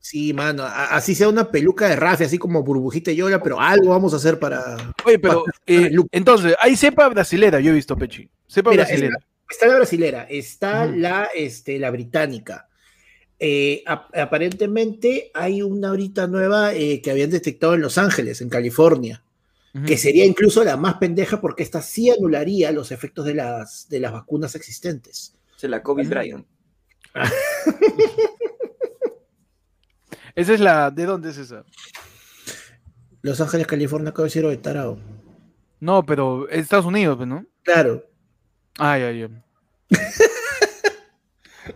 sí, mano, así sea una peluca de Rafi, así como burbujita y yoga, pero algo vamos a hacer para. Oye, pero eh, entonces, hay cepa brasilera, yo he visto, Pechi. Cepa brasilera. Está, la brasilera, está la, este, la británica. Eh, aparentemente hay una ahorita nueva eh, que habían detectado en Los Ángeles, en California. que sería incluso la más pendeja porque esta sí anularía los efectos de las, de las vacunas existentes. Se la COVID Brian. *laughs* esa es la. ¿De dónde es esa? Los Ángeles, California, acabo de decir de tarao. No, pero Estados Unidos, pues, ¿no? Claro. Ay, ay, ay. *laughs*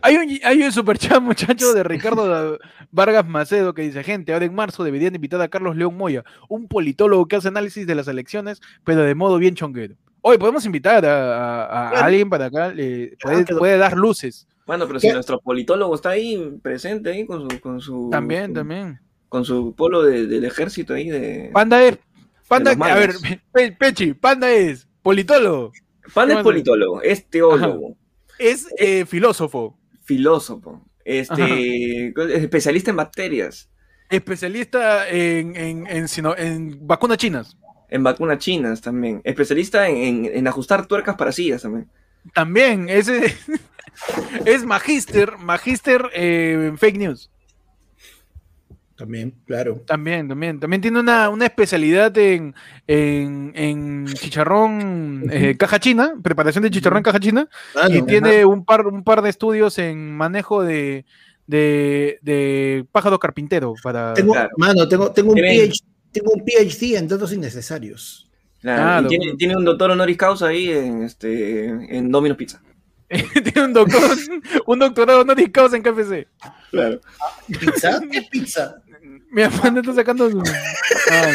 Hay un, hay un superchat, muchacho, de Ricardo Vargas Macedo que dice: Gente, ahora en marzo deberían invitar a Carlos León Moya, un politólogo que hace análisis de las elecciones, pero de modo bien chonguero. Hoy podemos invitar a, alguien para acá, puede, dar luces. Bueno, pero si nuestro politólogo está ahí presente ahí con su. Con su también, también. Con su polo del ejército ahí de. Panda es. Panda, a ver, Pechi, Panda es politólogo. Panda es politólogo, es teólogo. Es eh, filósofo filósofo, este, especialista en bacterias. Especialista en, en, en, vacunas chinas. En vacunas chinas también. Especialista en, ajustar tuercas para sillas también. También, ese *laughs* es magíster, magíster en fake news. También, claro. También, también. También tiene una, especialidad en, en, chicharrón eh, caja china, preparación de chicharrón en caja china. Ah, y tiene un par, un par de estudios en manejo de, de, pájaro carpintero. Para... Tengo, Mano, tengo, tengo, un PhD, tengo un PhD en datos innecesarios. Claro, tiene, tiene, un doctor honoris causa ahí en, este, en Domino's Pizza. *laughs* tiene un doctor, un doctorado honoris causa en KFC. Claro. ¿Pizza? ¿Qué pizza? Mi hermano está sacando su... Ah,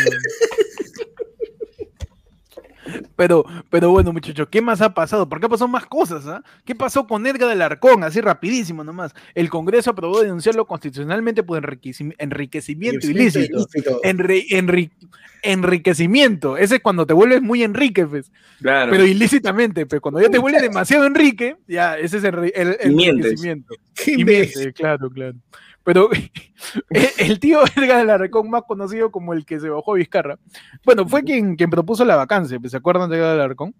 pero, pero bueno, muchachos, ¿qué más ha pasado? ¿Por qué pasó más cosas? ¿ah? ¿Qué pasó con Edgar del Arcón? Así rapidísimo nomás. El Congreso aprobó denunciarlo constitucionalmente por enriquecimiento ilícito. enriquecimiento. Ese es cuando te vuelves muy Enrique, pues. Claro. Pero ilícitamente, pues. Cuando ya te vuelves demasiado Enrique, ya, ese es el, enriquecimiento. Y claro, claro. Pero *laughs* el tío Edgar Alarcón, más conocido como el que se bajó a Vizcarra, bueno, fue quien, quien propuso la vacancia, ¿se acuerdan de Edgar Alarcón?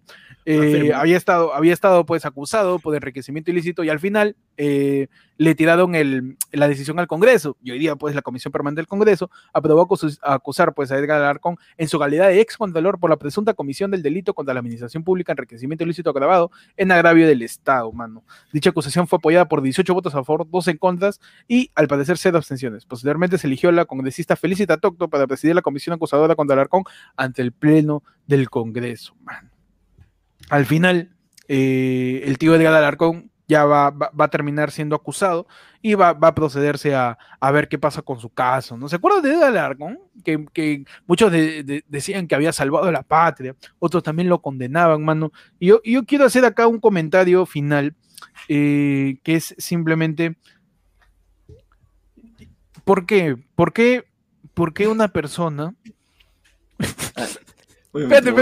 Eh, había, estado, había estado pues acusado por enriquecimiento ilícito y al final eh, le tiraron el, la decisión al Congreso. Y hoy día, pues, la Comisión Permanente del Congreso aprobó acusar pues, a Edgar Alarcón en su calidad de ex contralor por la presunta comisión del delito contra la administración pública, enriquecimiento ilícito agravado en agravio del Estado, mano. Dicha acusación fue apoyada por 18 votos a favor, 2 en contra y, al parecer, 0 abstenciones. Posteriormente se eligió la congresista Felicita Tocto para presidir la comisión acusadora contra Alarcón ante el Pleno del Congreso, mano. Al final, eh, el tío Edgar Alarcón ya va, a terminar siendo acusado y va, a procederse a, ver qué pasa con su caso. ¿no? ¿Se acuerdan de Alarcón? Que, que muchos decían que había salvado a la patria, otros también lo condenaban, mano. Y yo, yo quiero hacer acá un comentario final, eh, que es simplemente, ¿por qué? ¿Por qué, por qué una persona... *laughs* espérate,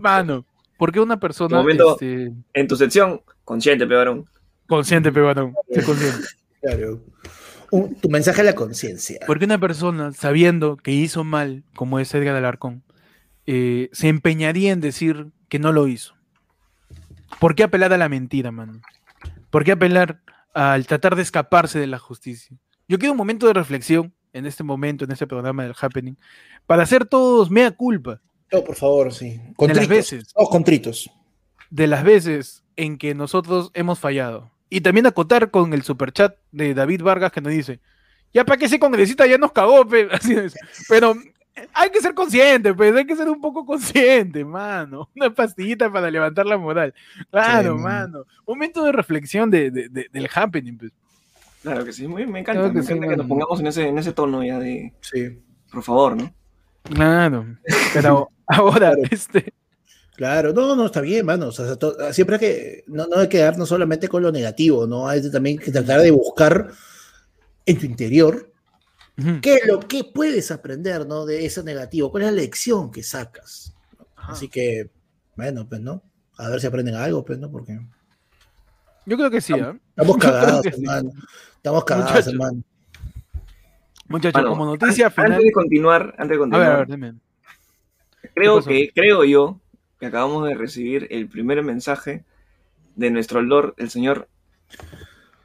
mano. ¿Por qué una persona... Este, en tu sección, consciente, pevarón. Consciente, consciente. Claro. tu mensaje a la conciencia. Porque una persona, sabiendo que hizo mal, como es Edgar Alarcón, eh, se empeñaría en decir que no lo hizo. ¿Por qué apelar a la mentira, mano? ¿Por qué apelar al tratar de escaparse de la justicia? Yo quiero un momento de reflexión en este momento, en este programa del Happening, para hacer todos mea culpa. No, por favor, sí. de las veces. contritos. De las veces en que nosotros hemos fallado. Y también acotar con el superchat de David Vargas que nos dice, ya para que ese congresista ya nos cagó, *laughs* pero hay que ser consciente, pues hay que ser un poco consciente, mano. *laughs* Una pastillita para levantar la moral. Claro, mano. Momento de reflexión de, del happening, pues. Claro que sí, me encanta, me encanta que nos pongamos en ese, en ese tono ya de... Sí. Por favor, ¿no? Claro, *laughs* pero ahora, este, Claro, no, no, está bien, mano. O sea, siempre hay que, no, no hay que quedarnos solamente con lo negativo, ¿no? Hay también que tratar de buscar en tu interior qué es lo que puedes aprender, ¿no? De ese negativo, cuál es la lección que sacas. Así que, bueno, pues, ¿no? A ver si aprenden algo, pues, ¿no? Porque. Yo creo que sí, ¿eh? Estamos *laughs* cagados, hermano. Estamos cagados, hermano. Muchachos, como noticia final. Antes de continuar, antes de continuar. A ver, a ver. Creo que, creo yo, acabamos de recibir el primer mensaje de nuestro Lord, el señor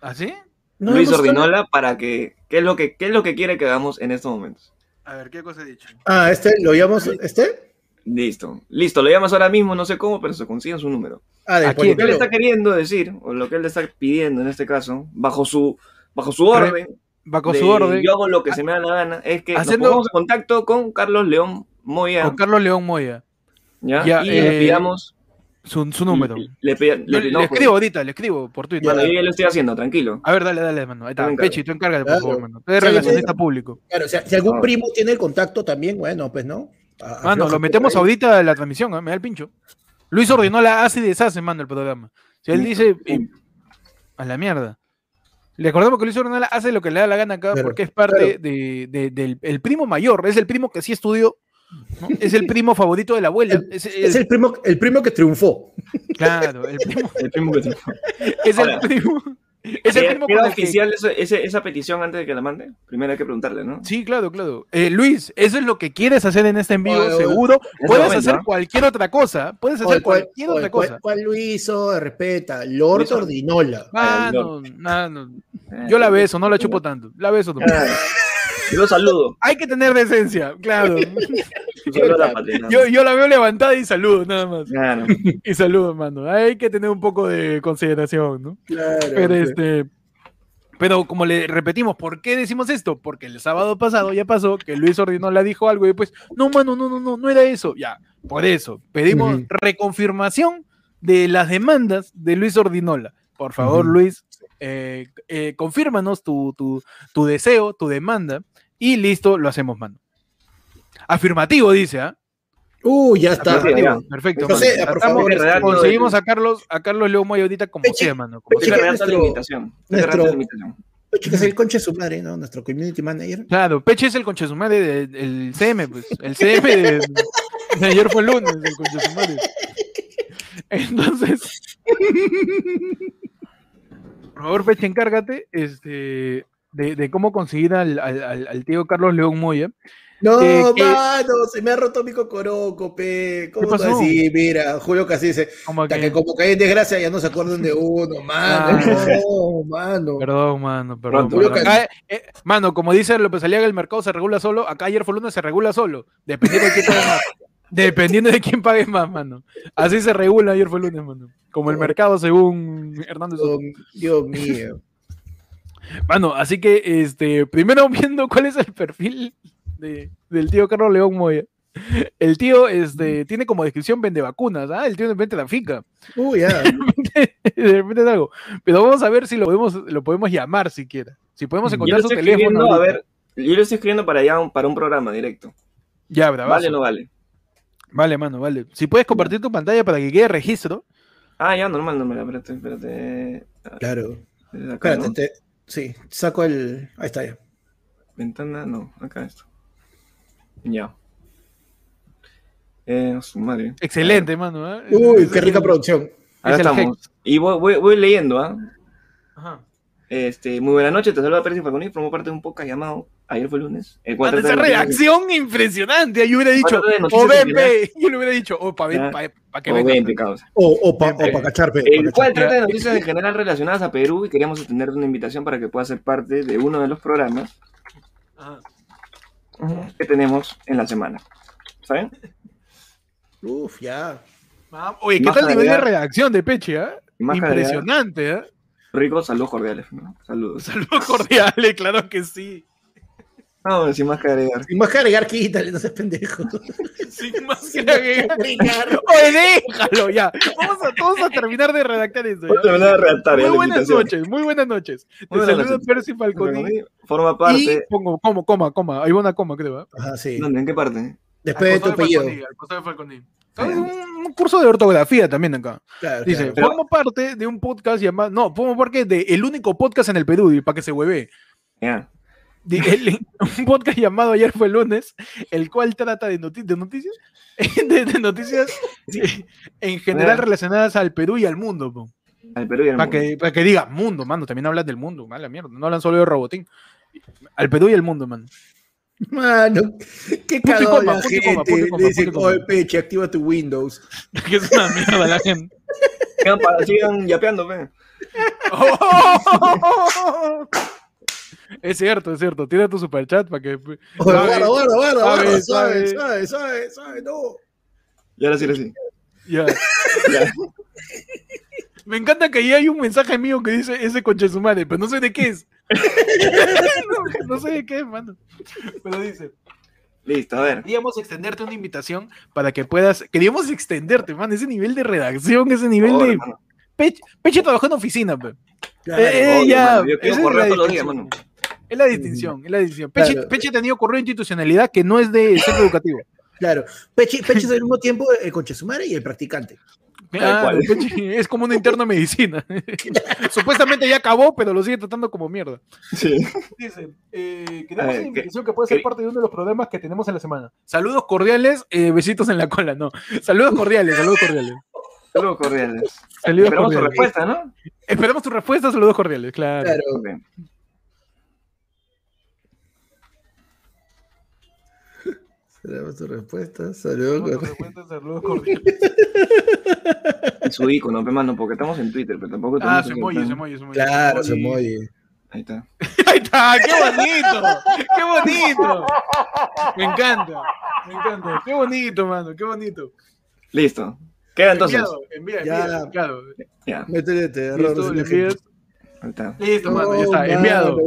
¿Así? ¿Ah, Luis Ordinola, para que ¿qué es, lo que, ¿qué es lo que quiere que hagamos en estos momentos? A ver, ¿qué cosa he dicho? Ah, este, ¿lo llamamos este? Listo, listo, lo llamas ahora mismo, no sé cómo, pero se consigue su número. Ah, Lo después. que él está queriendo decir, o lo que él está pidiendo en este caso, bajo su, bajo su orden, Bajo de su orden, yo hago lo que se me da la gana, es que Haciendo- nos pongamos en contacto con Carlos León Moya, con Carlos León Moya, ¿ya? ya, y le eh, pidamos su, su número. Le, escribo ahorita, le escribo por Twitter. Bueno, yo ya lo estoy haciendo, tranquilo. A ver, dale, dale, mano. Ahí está. Pechi, tú encárgate, por favor, mano. Tú eres relacionista público. Claro, o sea, si algún Ah. primo tiene el contacto también, bueno, pues no. A- Mano, lo metemos ahorita a la transmisión, ¿ah? me da el pincho. Luis ordenó la hace y deshace, mano, el programa. Si él dice, a la mierda. Le acordamos que Luis Ordenala hace lo que le da la gana acá Claro, porque es parte claro. de, de- del el primo mayor, es el primo que sí estudió, ¿no? es el primo favorito de la abuela. El- es, Es el- primo, el primo que triunfó. Claro, el primo, *laughs* El primo que te- es el primo. Es el ¿Queda- primo ¿Queda con el que- oficial eso- ese- esa petición antes de que la mande? Primero hay que preguntarle, ¿no? Sí, claro, claro. Eh, Luis, eso es lo que quieres hacer en este en vivo, Oye, seguro. Puedes momento, hacer ¿ah? cualquier otra cosa. Puedes hacer Oye, ¿cuál- cualquier oye, otra cosa. ¿Cuál lo hizo? Respeta. Lord Luis Ordinola. Ah, Ay, no, no, no. Yo la beso, no la chupo tanto. La beso también. Yo lo saludo. Hay que tener decencia, claro. *laughs* Yo, yo la veo levantada y saludo, nada más. Claro. Y saludo, mano. Hay que tener un poco de consideración, ¿no? Claro. Pero pues. este. Pero como le repetimos, ¿por qué decimos esto? Porque el sábado pasado ya pasó que Luis Ordinola dijo algo y después, no, mano, no, no, no, no era eso. Ya, por eso, pedimos reconfirmación de las demandas de Luis Ordinola. Por favor. Luis, eh, eh, confírmanos tu, tu, tu deseo, tu demanda, y listo, lo hacemos, mano. Afirmativo, dice, ¿ah? Uh, ya está. Ya. perfecto. Mano. por favor, conseguimos de- a Carlos, a Carlos León Moya ahorita como Peche, sea, mano. como Peche, sea. La nuestro- invitación. Nuestro- la invitación. Oye, que es el concha de su madre, ¿no? Nuestro community manager. Claro, Peche es el conchesumare de- del CM, pues. El CM de, de ayer fue el lunes, el conchesumare. Entonces, por favor, Peche, encárgate este, de, de cómo conseguir al, al- al- al tío Carlos León Moya. No, Eh, mano, se me ha roto mi cocoroco, pe. ¿Cómo pasó? así? Mira, Julio casi dice, hasta que, que como que hay desgracia ya no se acuerdan de uno, *laughs* mano. Ah. No, *laughs* mano. Perdón, mano, perdón. Mano. Acá, eh, mano, como dice López Aliaga, el mercado se regula solo. Acá ayer fue lunes se regula solo. Dependiendo de quién pague más. *laughs* Dependiendo de quién pague más, mano. Así se regula ayer fue lunes, mano. Como el mercado según Hernández. Dios mío. Mano, así que este, primero *laughs* viendo cuál es el perfil de- del tío Carlos León Moya. El tío este, tiene como descripción vende vacunas, ¿ah? El tío de repente la fica. Uy, ya. *laughs* de repente es algo. Pero vamos a ver si lo podemos, lo podemos llamar siquiera. Si podemos encontrar su estoy teléfono. escribiendo, a ver, yo lo estoy escribiendo para allá, un- para un programa directo. Ya, bravazo. ¿Vale o no vale? Vale, mano, vale. Si puedes compartir tu pantalla para que quede registro. Ah, ya, normal, normal. Espérate, espérate. Claro. Acá, Espérate, ¿no? te- sí, saco el. Ahí está ya. Ventana, no, acá esto. Ya. Eh, su madre. Excelente, mano. ¿eh? Uy, qué rica producción. Acá es estamos. Y voy, voy, voy leyendo, ¿ah? Ajá. Este, muy buena noche, te saluda Pérez Falconi, formo parte de un podcast llamado Ayer fue lunes. El Mano, trata esa redacción impresionante. Yo hubiera dicho, o ven, en general. ve. Yo le hubiera dicho, o para Ya. que O venga. ven, pecados. O, o para Bien, cachar, pe, El pa' cual trata de noticias en general relacionadas a Perú y queríamos extender una invitación para que pueda ser parte de uno de los programas Ajá. que tenemos en la semana. ¿Saben? Uf, ya. Ah, Oye, ¿qué Más tal el nivel de redacción de Peche? ah? más Impresionante, ¿eh? Ricos, saludos cordiales. ¿no? Saludos. Saludos cordiales, claro que sí. No, sin más que agregar. Sin más que agregar, quítale, no seas pendejo. Sin más que agregar. Oye, déjalo ya. Vamos a, vamos a terminar de redactar esto. Voy a terminar de redactar Muy buenas noches, muy buenas noches. Te Muy buenas saludo. Percy Falconi. Forma Y parte. pongo, como, coma, coma. Hay una coma, creo. ¿ah? Ajá, sí. ¿Dónde? ¿En qué parte? Después de tu apellido. Falconi, al costado de Falconi. Es un, curso de ortografía también acá. Claro, Dice, claro. formo parte de un podcast llamado. No, formo parte de el único podcast en el Perú, y para que se hueve. El- *laughs* un podcast llamado Ayer fue el lunes, el cual trata de, noti- de noticias, *laughs* de, de noticias en general relacionadas al Perú y al mundo. po. Al Perú y al Para mundo. que, para que diga mundo, mano, también hablan del mundo, mala mierda, no hablan solo de robotín. Al Perú y al mundo, man. Mano, qué cagado la gente. Le coma. oye, Peche, activa tu Windows. *laughs* que es una mierda la gente. Sigan, para- sigan yapeando, pe. Es cierto, es cierto. Tira tu superchat para que. Oye, Suave, *laughs* guarda, guarda, guarda, suave, guarda, suave. suave, suave, suave, suave, no. Y ahora sí, ahora sí. *laughs* Ya. Me encanta que ahí hay un mensaje mío que dice ese conche su madre, pero no sé de qué es. No, no sé de qué mano. Pero dice. Listo, a ver. Queríamos extenderte una invitación para que puedas. Queríamos extenderte, man, ese nivel de redacción, ese nivel de. Peche, Peche trabajó en oficina, pe. Claro. Eh, eh, Obvio, ya, mano, Yo quiero esa es correr la todos los días, distinción. mano. Es la distinción, es la distinción. Peche, Claro. Peche ha tenido correo de institucionalidad que no es de centro educativo. Claro. Pechi, Pechi es al mismo tiempo el conchesumare y el practicante. Claro, es como un interno de medicina. *laughs* Supuestamente ya acabó, pero lo sigue tratando como mierda. Sí. Dice, eh, queremos ver, una invitación que puede ser que- parte de uno de los programas que tenemos en la semana. Saludos cordiales, eh, besitos en la cola, no. Saludos cordiales, saludos cordiales. Saludos cordiales. Saludos Esperamos tu cordiales. respuesta, ¿no? Esperamos tu respuesta, saludos cordiales, claro. Claro. Ok. Esperamos tu respuesta. Saludos. Respuesta, saludos cordiales. *laughs* Su icono, pe, mano, porque estamos en Twitter, pero tampoco Ah, se en plan- se emoji, se emoji. Claro, se mueve. Ahí está. *laughs* Ahí está, qué bonito, qué bonito. Me encanta, me encanta. Qué bonito, mano, qué bonito. Listo. Queda entonces. Enviado, envía, Ya. envía, enviado. Ya, Métele este error. Listo, está. Listo, mano, ya No, está, enviado.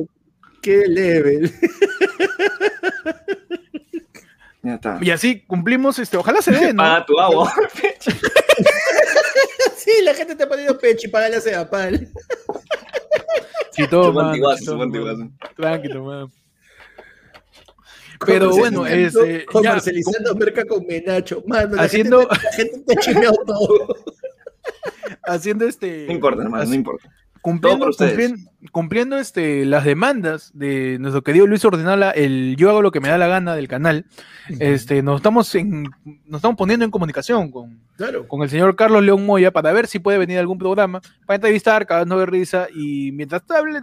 Qué level. Ya está. Y así cumplimos, este, ojalá se dé, ¿no? *laughs* Paga tu agua. *laughs* *laughs* Sí, la gente te ha pedido Pechi, págale a Sedapal. *laughs* Sí, todo. Tranquilo, mano. *laughs* Pero bueno, Comercializando- este, ya, Comercializando merca con Menacho. Mano, la Haciendo- gente, la gente te ha chimeado todo. haciendo este. No importa, hermano, no importa. Cumpliendo, cumpliendo, este, las demandas de nuestro querido Luis Ordinala, el yo hago lo que me da la gana del canal, este, nos estamos en, nos estamos poniendo en comunicación con, Claro. con el señor Carlos León Moya para ver si puede venir a algún programa, para entrevistar, cagando de risa, y mientras hable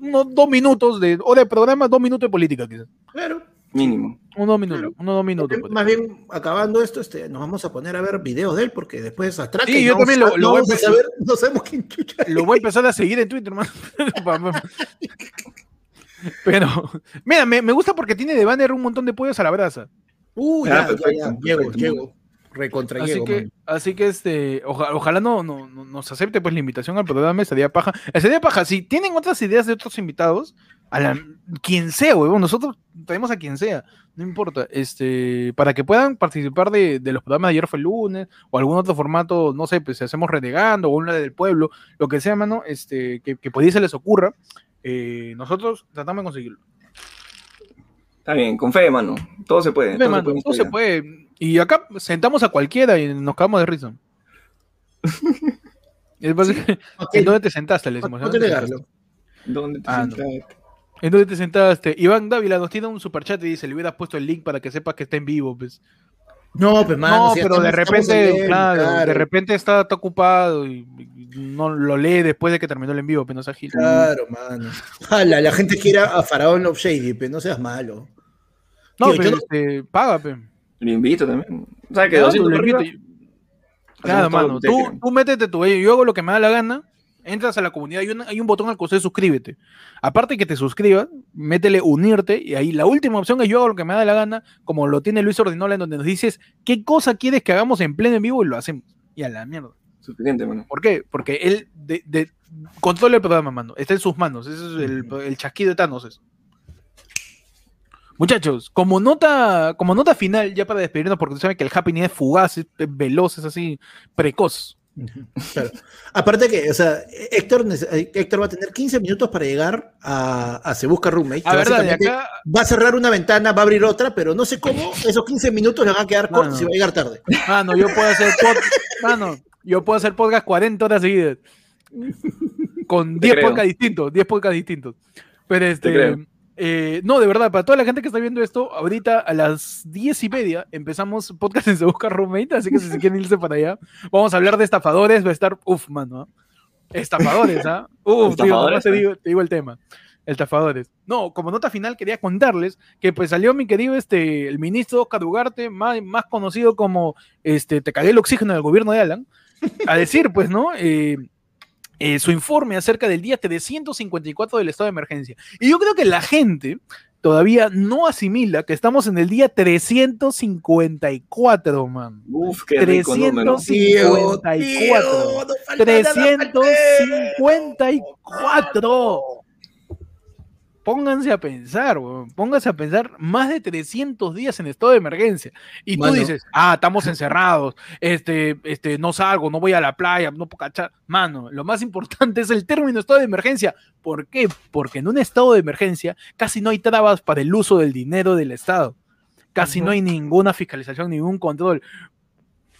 unos dos minutos de, o de programa, dos minutos de política, quizás. Claro. Mínimo. Unos dos minutos, unos dos minutos. pues. Más bien, acabando esto, este, nos vamos a poner a ver videos de él porque después atraca. Sí, y yo no también lo- a- lo no voy a vamos a empezar. saber, *laughs* no sabemos quién chucha. Lo voy a empezar a seguir en Twitter, hermano. *laughs* Pero, mira, me, me gusta porque tiene de banner un montón de pollos a la brasa. Uy, Ah, ya, perfecto, ya, ya. Llego, perfecto. llego. Recontra Así llego, que, así que este, oja- ojalá no, no- no- nos acepte pues la invitación al programa Estaría Paja. Estaría Paja, si tienen otras ideas de otros invitados, a la, quien sea, huevón, nosotros traemos a quien sea, no importa, este, para que puedan participar de, de los programas de ayer fue el lunes, o algún otro formato, no sé, pues si hacemos renegando, o una del pueblo, lo que sea, mano, este, que, que por ahí se les ocurra, eh, nosotros tratamos de conseguirlo. Está bien, con fe, mano. Todo se puede. Todo se puede todo se. Y acá sentamos a cualquiera y nos cagamos de risa. *laughs* ¿En dónde te sentaste? Le decimos, no ¿en te dónde te sentaste? ¿Dónde te Ah, no. ¿En dónde te sentaste? Iván Dávila nos tiene un superchat y dice, le hubieras puesto el link para que sepas que está en vivo, pues. No, pues, mano. no, si ya pero de repente, claro, de repente está, está ocupado y, y no lo lee después de que terminó el en vivo, pero no seas gil. Claro, mano. Jala, la gente quiere a Faraón Love Shady, pero no seas malo. No, Tío, pero yo no- este, paga, pe. Lo invito también. O sea, que Claro, 200 lo invito. arriba, Claro, mano, tú, tú métete tu, yo hago lo que me da la gana, entras a la comunidad, hay un, hay un botón al costado de suscríbete. Aparte que te suscribas, métele unirte y ahí la última opción es yo hago lo que me da la gana, como lo tiene Luis Ordinola, en donde nos dices qué cosa quieres que hagamos en pleno en vivo y lo hacemos. Y a la mierda. Suficiente, mano. ¿Por qué? Porque él de, de- controla el programa, mano. Está en sus manos. Ese es el, el chasquido de Thanos. eso. Muchachos, como nota, como nota final, ya para despedirnos, porque tú sabes que el happening es fugaz, es veloz, es así, precoz. Claro. Aparte que, o sea, Héctor, va a tener 15 minutos para llegar a, a Se Busca Roommate. A verdad, de acá, Va a cerrar una ventana, va a abrir otra, pero no sé cómo *laughs* esos 15 minutos le van a quedar cortos y va a llegar tarde. mano, *laughs* yo puedo hacer podcast, mano, yo puedo hacer podcast 40 horas seguidas. Con 10 creo. podcasts distintos, 10 podcasts distintos. Pero este, creo. Eh, no, de verdad, para toda la gente que está viendo esto, ahorita a las 10 y media empezamos podcast en Se Busca Roommate, así que si se quieren irse para allá, vamos a hablar de estafadores, va a estar, uff, mano, ¿ah? Estafadores, ¿ah? *laughs* Uf, Estafadores, te digo, te digo el tema. Estafadores. No, como nota final quería contarles que pues salió mi querido este, el ministro Oscar Ugarte, más, más conocido como este, te cagué el oxígeno del gobierno de Alan, a decir pues, ¿no? Eh, eh, su informe acerca del día 354 del estado de emergencia. Y yo creo que la gente, todavía no asimila que estamos en el día 354, man. Uf, qué 354. 354 pónganse a pensar, pónganse a pensar más de 300 días en estado de emergencia. Y tú dices, ah, estamos encerrados, este, este, no salgo, no voy a la playa, no puedo cachar. Mano, lo más importante es el término estado de emergencia. ¿Por qué? Porque en un estado de emergencia casi no hay trabas para el uso del dinero del Estado. Casi no hay ninguna fiscalización, ningún control.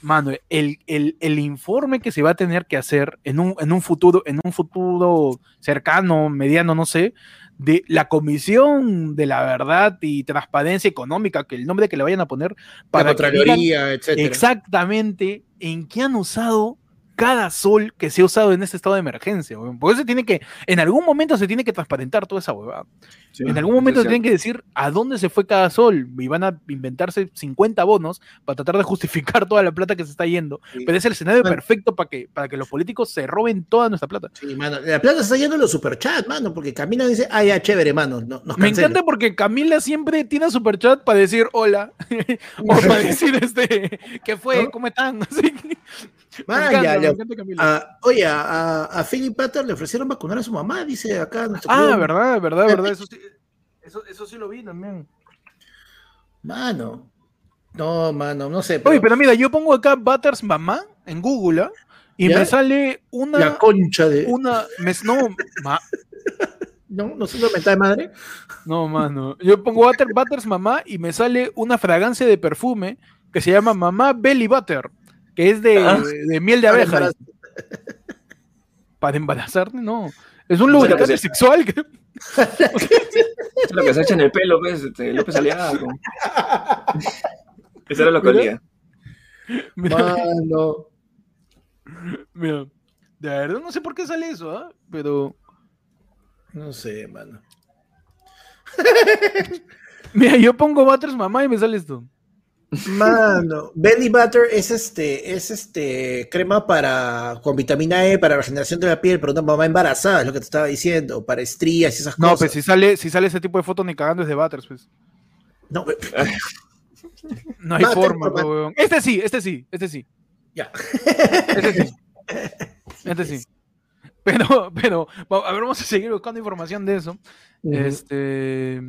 Mano, el, el, informe que se va a tener que hacer en un, en un futuro, en un futuro cercano, mediano, no sé, de la Comisión de la Verdad y Transparencia Económica, que el nombre que le vayan a poner, para la exactamente en qué han usado cada sol que se ha usado en este estado de emergencia. Por eso tiene que, en algún momento se tiene que transparentar toda esa huevada. en algún momento tienen que decir a dónde se fue cada sol y van a inventarse 50 bonos para tratar de justificar toda la plata que se está yendo. Pero es el escenario perfecto para que, para que los políticos se roben toda nuestra plata. Sí, mano. La plata se está yendo en los superchats, mano, porque Camila dice, ah, ya, chévere, mano. No, Me encanta porque Camila siempre tiene superchat para decir hola. *laughs* o para *laughs* decir este, ¿qué fue? ¿Cómo están? *laughs* Así oye, a, a, Philip Pater le ofrecieron vacunar a su mamá, dice acá. Ah, verdad, verdad, verdad. Eso sí, eso, sí lo vi también. Mano. No, mano, no sé. Oye, pero mira, yo pongo acá Butters mamá en Google ¿ah? y me sale una. La concha de. Una. *laughs* no, No, no se lo de madre. No, mano. Yo pongo Butter, Butters mamá y me sale una fragancia de perfume que se llama Mamá Belly Butter que es de, ah. miel de abeja. Para embarazarte, no. Es un lubricante sexual. *laughs* *laughs* es lo que se echa en el pelo, pues, este, López Aliaga. *laughs* Esa era la colía. Mira, Mira, de verdad no sé por qué sale eso, ¿ah? Pero. No sé, mano. Mira, yo pongo Butters mamá y me sale esto. Mano, belly butter es este, es este crema para con vitamina E para regeneración de la piel, pero una mamá embarazada, es lo que te estaba diciendo, para estrías y esas cosas. No, pues si sale, si sale ese tipo de foto ni cagando es de butters, pues. No, *laughs* no hay forma, Este sí, este sí, este sí. Ya. Este sí. *laughs* Este sí. Pero, pero, a ver, vamos a seguir buscando información de eso. Este.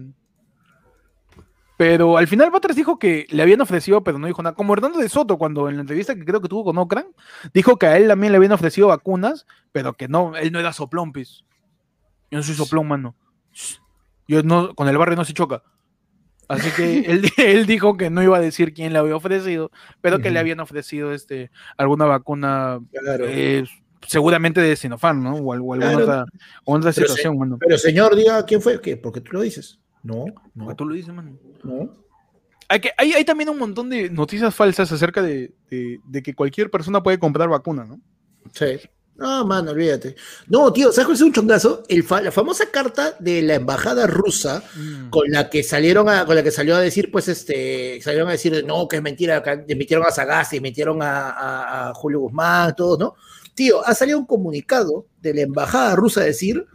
Pero al final Batres dijo que le habían ofrecido, pero no dijo nada. Como Hernando de Soto, cuando en la entrevista que creo que tuvo con Ocran, dijo que a él también le habían ofrecido vacunas, pero que no, él no era soplón, pis. Yo no soy soplón, mano. Yo no, con el barrio no se choca. Así que *laughs* él, dijo que no iba a decir quién le había ofrecido, pero que le habían ofrecido este, alguna vacuna, eh, seguramente de Sinopharm, ¿no? O, alguna otra, situación. bueno. pero señor, diga quién fue, ¿qué? Porque tú lo dices. No, no. Tú lo dices, man. No. Hay, que, hay, hay, también un montón de noticias falsas acerca de, que cualquier persona puede comprar vacuna, ¿no? Sí. No, mano, olvídate. No, tío, ¿sabes cuál es un chongazo? El la famosa carta de la embajada rusa mm. con la que salieron a, con la que salió a decir, pues, este, salieron a decir, no, que es mentira, que emitieron a Sagasti, emitieron a, a, Julio Guzmán, todos, ¿no? Tío, ha salido un comunicado de la embajada rusa a decir,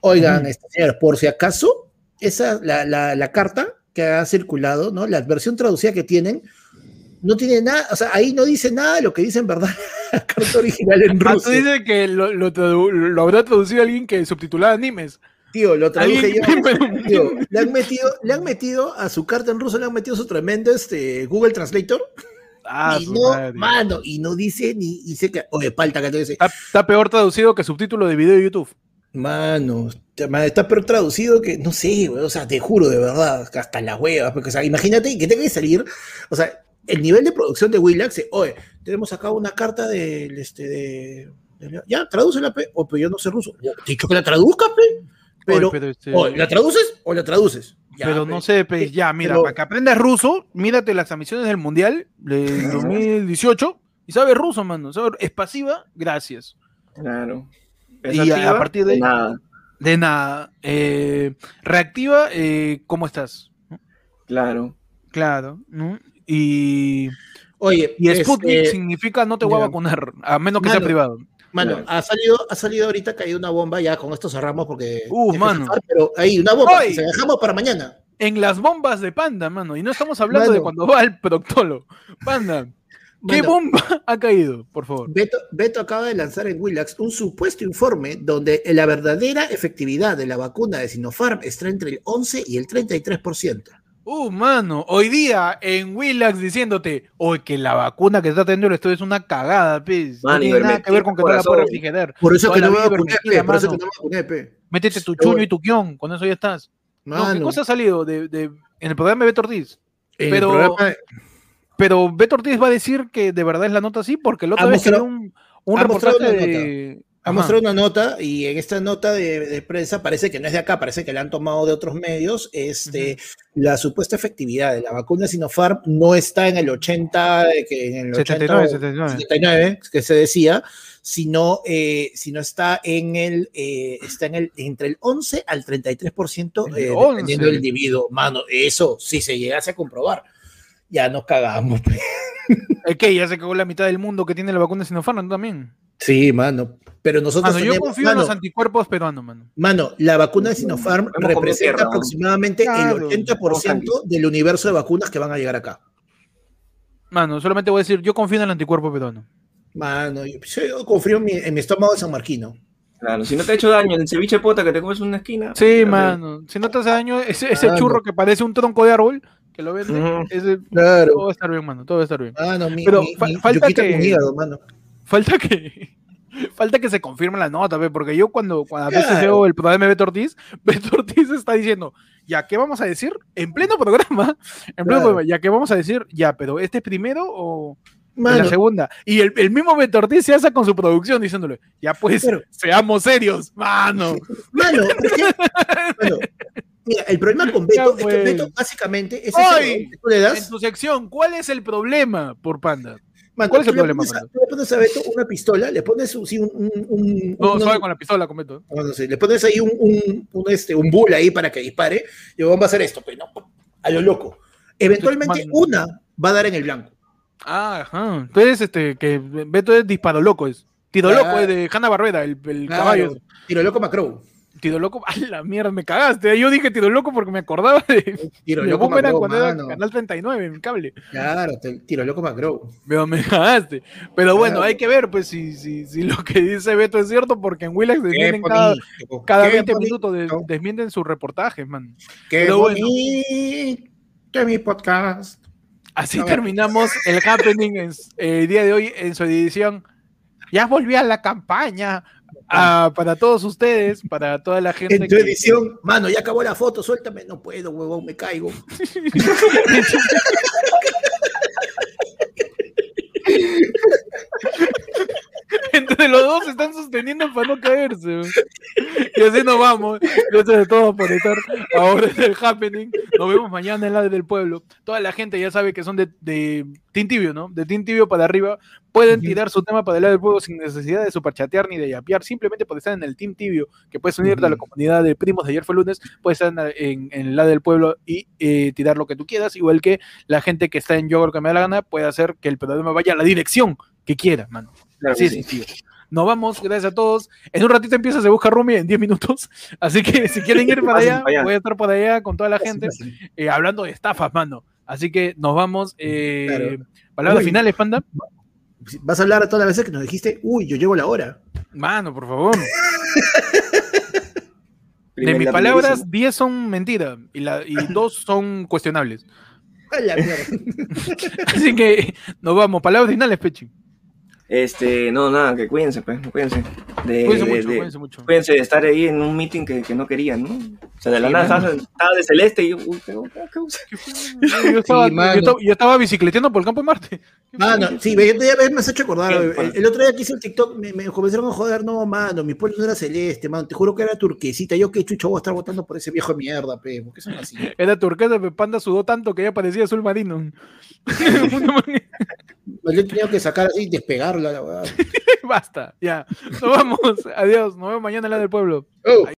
oigan, mm. este, señor, por si acaso, esa, la, la, la, carta que ha circulado, ¿no? La versión traducida que tienen, no tiene nada, o sea, ahí no dice nada de lo que dice en verdad *laughs* la carta original en ruso. Ah, tú dices que lo, lo, lo, habrá traducido alguien que subtitulaba animes. Tío, lo traduje yo. *laughs* *laughs* le, han metido, le han metido a su carta en ruso, le han metido su tremendo este, Google Translator. Ah, y no, mano, y no dice ni dice que, oye, palta que te dice. Está, está, peor traducido que subtítulo de video de YouTube. Mano, está pero traducido que, no sé, o sea, te juro de verdad, hasta las huevas, porque, o sea, imagínate que tenga que salir, o sea, el nivel de producción de Willax, oye, tenemos acá una carta del, este, de, ya, tradúcela, pe, o pero yo no sé ruso, te he dicho que la traduzca, pe, pero, este o ¿la traduces o la traduces? pero no sé, pe, ya, mira, para que aprendas ruso, mírate las admisiones del Mundial de 2018 y sabes ruso, mano, es pasiva, gracias. Claro y a, partir de nada. De nada. Eh, reactiva, eh, ¿cómo estás? Claro. Claro. Y. Oye, y Sputnik este, significa no te voy a vacunar, a menos que sea privado. Mano, ha salido, ha salido ahorita que hay una bomba, ya con esto cerramos porque. Uh, mano. pero hay una bomba, se dejamos para mañana. en las bombas de Panda, mano. Y no estamos hablando de cuando va al proctolo. Panda. ¿Qué bomba *laughs* ha caído, por favor? Beto, Beto, acaba de lanzar en Willax un supuesto informe donde la verdadera efectividad de la vacuna de Sinopharm está entre el 11 y el 33%. Uh, mano, hoy día en Willax diciéndote, hoy que la vacuna que está teniendo esto es una cagada, pez. no tiene nada que ver con que no la puedas refrigerar. Por eso que no me vacuné, por eso que no me vacuné, pe. Métete tu chuño y tu guion, con eso ya estás. ¿Qué cosa ha salido de, de, en el programa de Beto Ortiz? Pero, pero Beto Ortiz va a decir que de verdad es la nota así, porque el otro vez tiene un, un reportaje de ha mostrado una nota y en esta nota de, prensa parece que no es de acá, parece que la han tomado de otros medios. Este, La supuesta efectividad de la vacuna Sinopharm no está en el 80, que en el 79, 79. que se decía, sino, eh, sino está en el, eh, está en el, entre el 11 al 33%, eh, dependiendo del individuo. Mano, eso, si se llegase a comprobar, ya nos cagamos. *laughs* Es que ya se cagó la mitad del mundo que tiene la vacuna Sinopharm también. Sí, mano. Pero nosotros. yo confío en los anticuerpos peruanos, mano. Mano, la vacuna de Sinopharm representa aproximadamente el 80% del universo de vacunas que van a llegar acá. Mano, solamente voy a decir, yo confío en el anticuerpo peruano. Mano, yo, confío en mi, estómago de San Marquino. Claro, si no te ha hecho daño el ceviche pota que te comes en una esquina. Sí, mano. Si no te hace daño ese, ese churro que parece un tronco de árbol, que lo vende, ese, claro. todo va a estar bien, mano. Todo va a estar bien. Mano, mi, Pero falta que. mano. Falta que *laughs* Falta que se confirme la nota, porque yo cuando, cuando a veces veo el programa de Beto Ortiz, *laughs* Beto Ortiz está diciendo, ya, ¿qué vamos a decir? En pleno programa, *laughs* en pleno programa, ya, ¿qué vamos a decir? Ya, pero ¿este es primero o la segunda? Y el, el, mismo Beto Ortiz se hace con su producción diciéndole, ya pues, seamos serios, mano. *laughs* Mano, Mira, el problema con Beto es que pues. Beto básicamente es Hoy, En tu sección, ¿cuál es el problema por Panda? ¿Cuál es el problema? le pones a Beto una pistola, le pones un. un, no, suave con la pistola, con Beto. le pones ahí un, un, este, un bull ahí para que dispare, y vamos a hacer esto, pues, ¿no? A lo loco. Eventualmente, una va a dar en el blanco. Ah, ajá. Entonces, este, que Beto es disparo loco, es. Tiro loco es de Hanna Barbera, el, el caballo. Tiro loco Macro. Tiro Loco, *laughs* a la mierda, me cagaste. Yo dije Tiro Loco porque me acordaba de. *laughs* Tiro Loco era cuando era Canal 39 en cable. Claro, Tiro Loco Macro. Pero me cagaste. Pero bueno, hay que ver, pues, si, si, si, lo que dice Beto es cierto, porque en Willax desmienten cada, cada 20 minutos, desmienten sus reportajes, man. Qué Pero bueno. Que mi podcast. Así terminamos el happening el eh, día de hoy en su edición. Ya volví a la campaña Ah, para todos ustedes, para toda la gente. En tu edición, mano, ya acabó la foto, suéltame. No puedo, huevón, me caigo. *laughs* Entre los dos se están sosteniendo para no caerse. Y así nos vamos. Gracias a todos por estar ahora en el happening. Nos vemos mañana en la del pueblo. Toda la gente ya sabe que son de, de Tibio, ¿no? De Team Tibio para arriba. Pueden tirar su tema para el lado del pueblo sin necesidad de superchatear ni de yapear. Simplemente por estar en el Team Tibio, que puedes unirte a la comunidad de primos de ayer fue lunes, puedes estar en, el lado del pueblo y eh, tirar lo que tú quieras. Igual que la gente que está en Yo que me da la gana puede hacer que el programa vaya a la dirección que quiera, mano. Así es Nos vamos, gracias a todos. En un ratito empieza Se Busca Rumi en 10 minutos. *laughs* Así que si quieren ir para allá, voy a estar por allá con toda la gente eh, hablando de estafas, mano. Así que nos vamos. Eh, Palabras finales, Panda. Vas a hablar todas las veces que nos dijiste, uy, yo llego la hora. Mano, por favor. *laughs* de mis palabras, 10 son mentiras y, la, y *laughs* dos son cuestionables. Así que nos vamos. Palabras finales, Pechi. Este, no, nada, que cuídense, pues, cuídense. De, cuídense, mucho, cuídense mucho. Cuídense de estar ahí en un meeting que, que no querían, ¿no? O sea, de la nada estaba, de celeste y yo, uy, ¿qué, qué, yo, estaba, sí, yo, yo, estaba bicicleteando por el campo de Marte. Mano, sí, ya me has hecho acordar. El, el, otro día que hice el TikTok me, me, comenzaron a joder, no, mano, mi pueblo no era celeste, mano, te juro que era turquesita. Yo que chucho voy a estar votando por ese viejo de mierda, pe, ¿por qué son así? *laughs* Era turquesa, pero Panda sudó tanto que ya parecía azul marino. *laughs* *laughs* Yo he tenido que sacar así y la. *laughs* Basta, ya. Nos vamos. Adiós. Nos vemos mañana en la del pueblo. Oh.